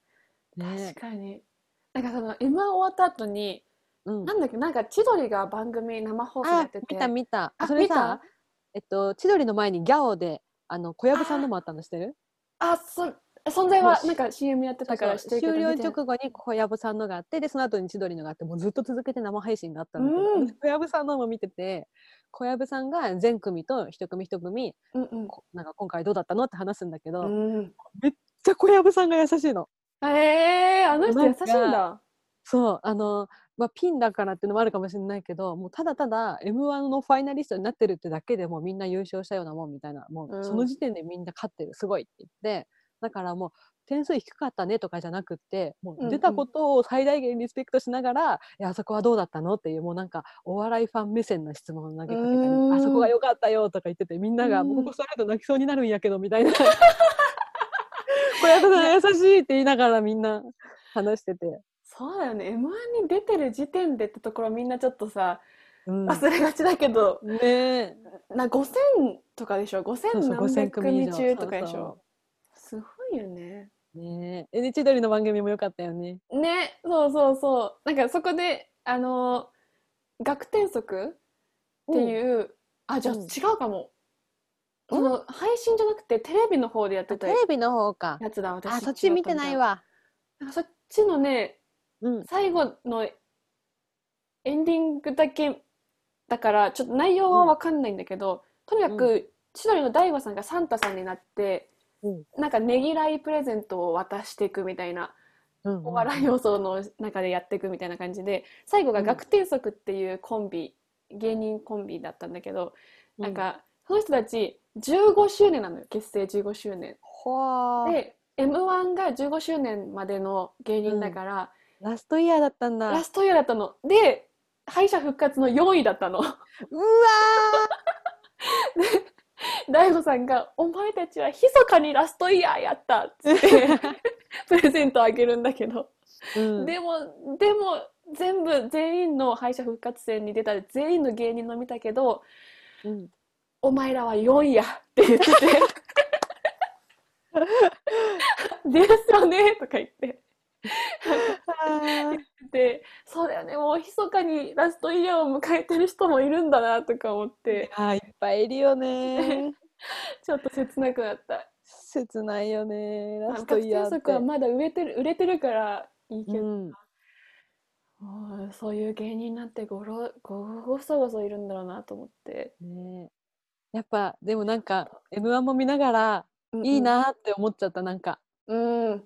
Speaker 2: ね。
Speaker 1: 確かに。なんかその M 終わった後に、
Speaker 2: うん、
Speaker 1: なんだっけ、なんか千鳥が番組生放送や
Speaker 2: あ
Speaker 1: ってて。
Speaker 2: 見た見た。
Speaker 1: あ
Speaker 2: それさ
Speaker 1: 見
Speaker 2: えっと千鳥の前にギャオであの小籔さんのもあったの知ってる？
Speaker 1: あ、そ、存在はなんか CM やってたから
Speaker 2: そう
Speaker 1: 知ってるけど
Speaker 2: 終了直後に小籔さんのがあってでその後に千鳥のがあってもうずっと続けて生配信があったんだけど、
Speaker 1: うん。
Speaker 2: 小籔さんのも見てて小籔さんが全組と一組一組
Speaker 1: うんうん。
Speaker 2: こなんか今回どうだったのって話すんだけど、
Speaker 1: うん。
Speaker 2: めっちゃ小籔さんが優しいの。
Speaker 1: ええー、あの人優しいんだ。
Speaker 2: そうあの、まあ、ピンだからっていうのもあるかもしれないけどもうただただ m 1のファイナリストになってるってだけでもうみんな優勝したようなもんみたいなも
Speaker 1: う
Speaker 2: うんその時点でみんな勝ってるすごいって言ってだからもう点数低かったねとかじゃなくっても
Speaker 1: うんう
Speaker 2: うん。出たことを最大限リスペクトしながら、いやあそこはどうだったの？っていうもうなんかお笑いファン目線の質問を投げかけたり
Speaker 1: うん
Speaker 2: あそこが良かったよとか言っててみんなが
Speaker 1: うん
Speaker 2: もうここ座ると泣きそうになるんやけどみたいな。小籔さん優しいって言いながらみんな話してて。
Speaker 1: そうだよね。M1 に出てる時点でってところみんなちょっとさ、
Speaker 2: うん。
Speaker 1: 忘れがちだけど、
Speaker 2: ね。え
Speaker 1: な5000とかでしょ ?5000
Speaker 2: そうそう
Speaker 1: 何
Speaker 2: 5000
Speaker 1: 百組中とかでしょ？いよね。
Speaker 2: ねえ、千鳥の番組も良かったよね。
Speaker 1: ね、そうそうそう。なんかそこで、あのー、学天則っていう、あ、じゃあ
Speaker 2: うん
Speaker 1: 違うかも。その配信じゃなくてテレビの方でやってた
Speaker 2: テレビの方か。
Speaker 1: やつだ、私。
Speaker 2: あ、そっち見てない。わ。
Speaker 1: なんかそっちのね、
Speaker 2: うん。
Speaker 1: 最後のエンディングだけだからちょっと内容は分かんないんだけど、とにかく千鳥の大悟さんがサンタさんになって、
Speaker 2: うん
Speaker 1: なんかねぎらいプレゼントを渡していくみたいな
Speaker 2: うん
Speaker 1: お笑い要素の中でやっていくみたいな感じで最後が学天則っていうコンビ芸人コンビだったんだけど、なんかその人たち15周年なのよ。結成15周年。で m 1が15周年までの芸人だから、
Speaker 2: ラストイヤーだったんだ。
Speaker 1: ラストイヤーだったの。で敗者復活の4位だったの。
Speaker 2: うわ
Speaker 1: 大悟さんが「お前たちは密かにラストイヤーやった」っつって プレゼントあげるんだけど、
Speaker 2: ー、うん、
Speaker 1: でもでも全部全員の敗者復活戦に出た全員の芸人の見たけど
Speaker 2: うん「
Speaker 1: お前らは4位や」って言ってて「ですよね」とか言ってで そうだよねもう密かにラストイヤーを迎えてる人もいるんだなとか思って
Speaker 2: あーいっぱいいるよね。
Speaker 1: ちょっと切なくなった。
Speaker 2: 切ないよね。ラス
Speaker 1: 学
Speaker 2: トイヤーって。
Speaker 1: はまだ売れてる売れてるからいいけど、
Speaker 2: うん、
Speaker 1: もうそういう芸人になってごろごごそごそいるんだろうなと思って、
Speaker 2: ねやっぱでもなんか M1 も見ながらいいなって思っちゃったなんか
Speaker 1: うん、うん、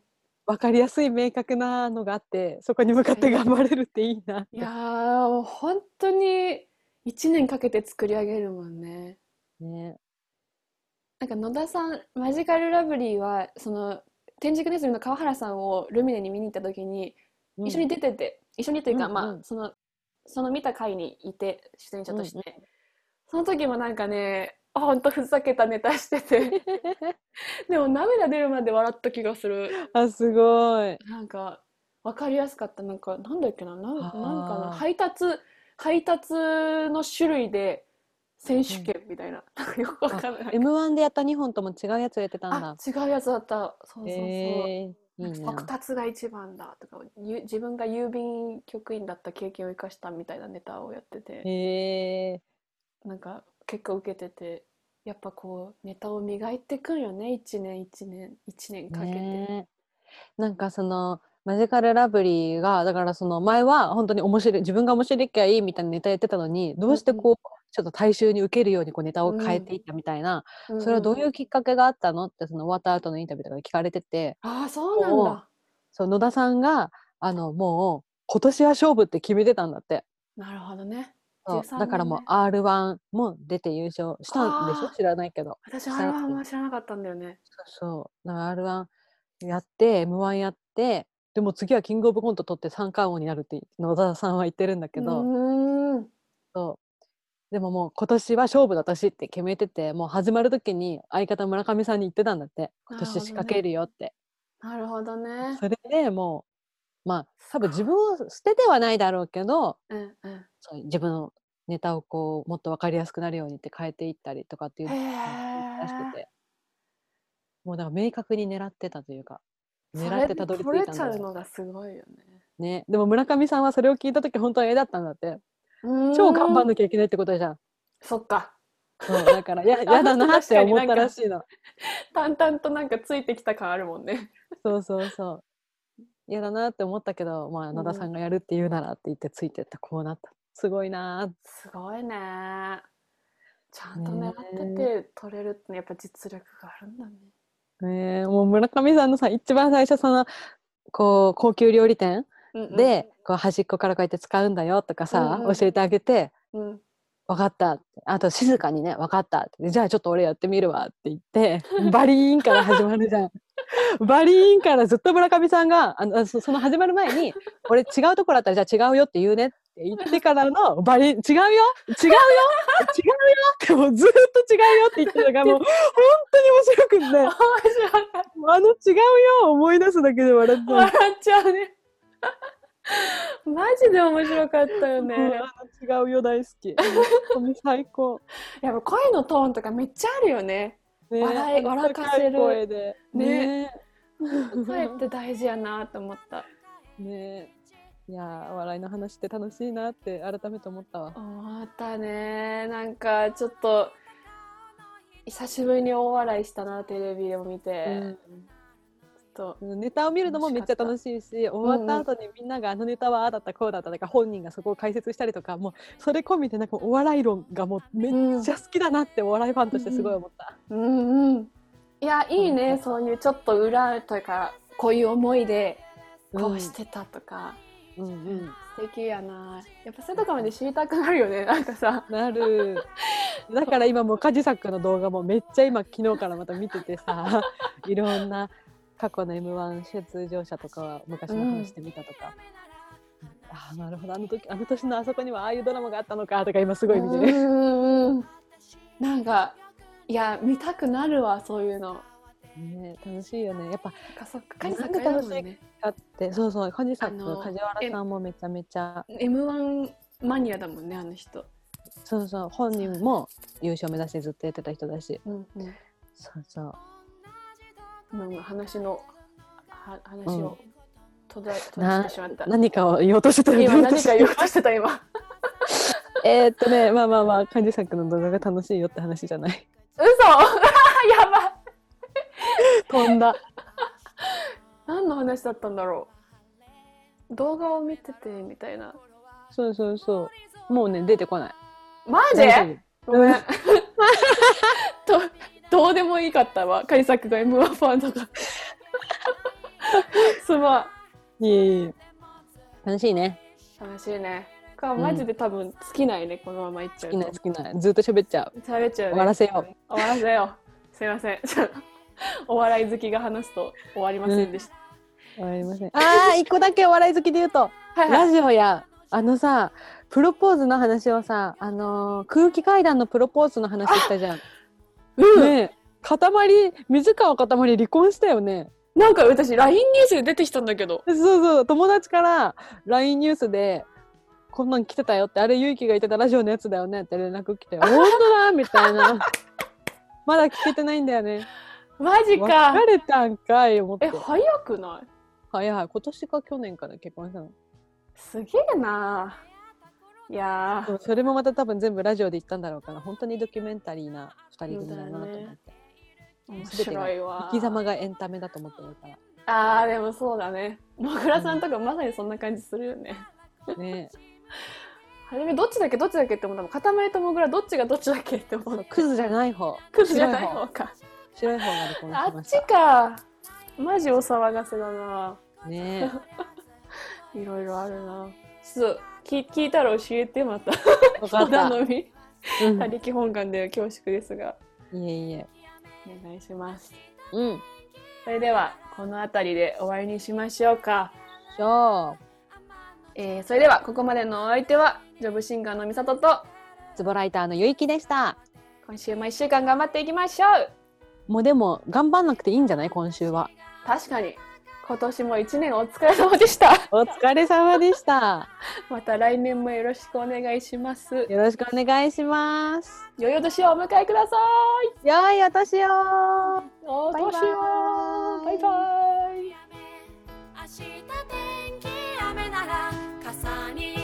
Speaker 2: 分かりやすい明確なのがあってそこに向かって頑張れるっていいなって
Speaker 1: いやーもう本当に1年かけて作り上げるもんね。
Speaker 2: ね。
Speaker 1: なんか野田さんマジカルラブリーはその天竺ネズミの川原さんをルミネに見に行った時に一緒に出てて、一緒にというか、
Speaker 2: うんうん。
Speaker 1: まあそのその見た回にいて出演者として、その時もなんかねほんとふざけたネタしてて。でも涙出るまで笑った気がする。
Speaker 2: あすごい。
Speaker 1: なんか分かりやすかった。なんかなんだっけな。なんなんかな配達配達の種類で選手権みたいな、なんかよくわかんない。
Speaker 2: M1 でやった2本とも違うやつをやってたん
Speaker 1: あ
Speaker 2: だ
Speaker 1: 違うやつだった。そうそうそう、
Speaker 2: えー、
Speaker 1: 達が一番だとかゆ自分が郵便局員だった経験を生かしたみたいなネタをやってて、
Speaker 2: え
Speaker 1: なんか結構受けててやっぱこうネタを磨いていくんよね一年一年一年
Speaker 2: ー、
Speaker 1: かけて、
Speaker 2: ね。なんかそのマジカルラブリーがだからその前は本当に面白い自分が面白いきゃいいみたいなネタやってたのにどうしてこう、ちょっと大衆に受けるようにこうネタを変えていったみたいな、
Speaker 1: うん
Speaker 2: それはどういうきっかけがあったの？ってその終わった後のインタビューとかで聞かれてて。
Speaker 1: ああそうなんだ。
Speaker 2: そう野田さんがあのもう今年は勝負って決めてたんだって。
Speaker 1: なるほどね
Speaker 2: そう
Speaker 1: 13
Speaker 2: だからもう
Speaker 1: 年。
Speaker 2: r 1も出て優勝したんでしょ？知らないけど。
Speaker 1: 私あれは知らなかったんだよね。
Speaker 2: そうそう。だから r 1やって m 1やってでも次はキングオブコント取って三冠王になるって野田さんは言ってるんだけど、
Speaker 1: うーん。
Speaker 2: そう。でももう今年は勝負だ私って決めててもう始まる時に相方村上さんに言ってたんだって。今年仕掛けるよって、
Speaker 1: なるほどね。
Speaker 2: それでもうまあ多分自分を捨ててはないだろうけど
Speaker 1: うんうん。
Speaker 2: そう自分のネタをこうもっと分かりやすくなるようにって変えていったりとかっていうのを出しててもうだから明確に狙ってたというか
Speaker 1: そ
Speaker 2: 狙ってたどり着いたんだよ
Speaker 1: ちゃうのがすごいよ
Speaker 2: ね。でも村上さんはそれを聞いた時本当は絵だったんだって。
Speaker 1: ね
Speaker 2: 超頑張ん
Speaker 1: る
Speaker 2: なきゃいけないってことじゃん。
Speaker 1: そっか。
Speaker 2: そうだからや やだなって思ったらしいの。
Speaker 1: 淡々となんかついてきた感あるもんね。
Speaker 2: そうそうそう嫌だなって思ったけどまあ野田さんがやるって言うならって言ってついてった。こうなったすごいな
Speaker 1: すごいね。ちゃんと
Speaker 2: ね
Speaker 1: 狙ってて取れるってやっぱ実力があるんだね。
Speaker 2: ねえもう村上さんのさ一番最初そのこう高級料理店
Speaker 1: うんうん。
Speaker 2: で、こう端っこからこうやって使うんだよとかさ、
Speaker 1: うんうん。
Speaker 2: 教えてあげて
Speaker 1: うん「
Speaker 2: 分かった」あと静かにね「分かった」って「じゃあちょっと俺やってみるわ」って言ってバリーンから始まるじゃん。バリーンからずっと村上さんがあのそその始まる前に「俺違うところだったらじゃあ違うよって言うね」って言ってからのバリーン「違うよ？違うよ？違うよ」ってもうずっと違うよって言ってるのがもう本当に面白くって。
Speaker 1: 面白い
Speaker 2: あの違うよを思い出すだけで笑っちゃう。
Speaker 1: 笑っちゃうね。マジで面白かったよ
Speaker 2: うん
Speaker 1: ね
Speaker 2: 違うよ大好き。最高。
Speaker 1: やっぱ声のトーンとかめっちゃあるよね
Speaker 2: ね
Speaker 1: 笑い笑かせる。
Speaker 2: 声で。
Speaker 1: ね。声って大事やなと思った。
Speaker 2: ね。いやー笑いの話って楽しいなって改めて思ったわ。
Speaker 1: 思ったね。なんかちょっと久しぶりに大笑いしたなテレビでも見て、ちょっと
Speaker 2: うんネタを見るのもめっちゃ楽しいし終わった後にみんながあのネタはああだったこうだったとか本人がそこを解説したりとかもうそれ込みでなんかお笑い論がもうめっちゃ好きだなってお笑いファンとしてすごい思った。
Speaker 1: うんうんいやいいね、
Speaker 2: うん
Speaker 1: そういうちょっと裏というかこういう思いでこ
Speaker 2: う
Speaker 1: うんしてたとか、
Speaker 2: うんうん。
Speaker 1: 素敵やなやっぱそういうとこまで知りたくなるよねなんかさ
Speaker 2: なる。だから今もうカジサックの動画もめっちゃ今昨日からまた見ててさ、いろんな過去の M1 出場者とかは昔の話してみたとか。ああなるほどあの時あの年のあそこにはああいうドラマがあったのかとか今すごい見て
Speaker 1: う
Speaker 2: る。
Speaker 1: んうんなんか いや見たくなるわそういうの
Speaker 2: ね楽しいよね。やっぱ
Speaker 1: カジ
Speaker 2: なん
Speaker 1: サック
Speaker 2: か楽しい
Speaker 1: やるもんね
Speaker 2: あってそうそうカジサッ
Speaker 1: あの
Speaker 2: ク梶原さんもめちゃめちゃ
Speaker 1: M1 マニアだもんねあの人
Speaker 2: そうそう本人も優勝目指してずっとやってた人だし。
Speaker 1: うんうん
Speaker 2: そうそう。
Speaker 1: なんか話のは話を途絶え閉
Speaker 2: な
Speaker 1: じてしまった。
Speaker 2: 何かを言おうとしてたよね
Speaker 1: 今何か言おうとしてた今。
Speaker 2: えーっとね、まあまあまあ、漢字作の動画が楽しいよって話じゃない？
Speaker 1: 嘘！やばい。
Speaker 2: 飛んだ。
Speaker 1: 何の話だったんだろう？動画を見ててみたいな。
Speaker 2: そうそうそう。もうね、出てこない。
Speaker 1: マジ？ごめん。とどうでもいいかったわ改作が M1 ファンとか すまん
Speaker 2: いえいえ。楽しいね。
Speaker 1: 楽しいねかマジで多分尽きないね、このままいっちゃうと
Speaker 2: 好きな好きな。ずっと喋っちゃう。
Speaker 1: 喋っちゃうね
Speaker 2: 終わらせよう。
Speaker 1: 終わらせようすいませんちょっとお笑い好きが話すと終わりませんでした、
Speaker 2: 終わりません。ああ、一個だけお笑い好きで言うと、
Speaker 1: はいはい
Speaker 2: ラジオや、あのさ、プロポーズの話をさ、あのー空気階段のプロポーズの話したじゃん。
Speaker 1: うん
Speaker 2: ねえ、塊、水川かたまり離婚したよね。
Speaker 1: なんか私 LINE ニュースで出てきたんだけど
Speaker 2: そうそう、友達から LINE ニュースで、こんなん来てたよって、あれ、ゆいきが言ってたラジオのやつだよねって連絡来て、本当だみたいな。まだ聞けてないんだよね。
Speaker 1: マジか
Speaker 2: 別れたんかい、思って
Speaker 1: え。早くない？
Speaker 2: はいはい、今年か去年かで結婚したの。
Speaker 1: すげえないや
Speaker 2: それもまた多分全部ラジオで言ったんだろうから、本当にドキュメンタリーな二人組だなと思って。
Speaker 1: ー面白いわ。
Speaker 2: 生き様がエンタメだと思ってるか
Speaker 1: あーでもそうだね。もぐらさんとかまさにそんな感じするよね。
Speaker 2: ら。ね。
Speaker 1: 初めどっちだっけ？どっちだっけって思ったもん塊ともぐらどっちがどっちだっけって思
Speaker 2: え、
Speaker 1: って
Speaker 2: クズじゃない方。
Speaker 1: クズじゃない方か。
Speaker 2: 白い方が離婚
Speaker 1: あっち
Speaker 2: しました。
Speaker 1: か。マジお騒がせだな。
Speaker 2: ね。
Speaker 1: いろいろあるな。ちょっと聞聞いたら教えてまたお。頼み
Speaker 2: うん
Speaker 1: 他力本願で恐縮ですが
Speaker 2: いえいえ。
Speaker 1: お願いします
Speaker 2: うん。
Speaker 1: それではこの辺りで終わりにしましょうか
Speaker 2: じゃあ、
Speaker 1: えーそれではここまでのお相手はジョブシンガーのみさとと
Speaker 2: ツボライターのゆいきでした。
Speaker 1: 今週も1週間頑張っていきましょう
Speaker 2: もうでも、頑張んなくていいんじゃない？今週は。
Speaker 1: 確かに今年も一年お疲れ様でした。
Speaker 2: お疲れ様でした。
Speaker 1: また来年もよろしくお願いします。
Speaker 2: よろしくお願いします。
Speaker 1: 良いお年をお迎えください。
Speaker 2: 良いお年を。
Speaker 1: お年を。
Speaker 2: バイバイ。
Speaker 1: 明日天気
Speaker 3: 雨なら傘に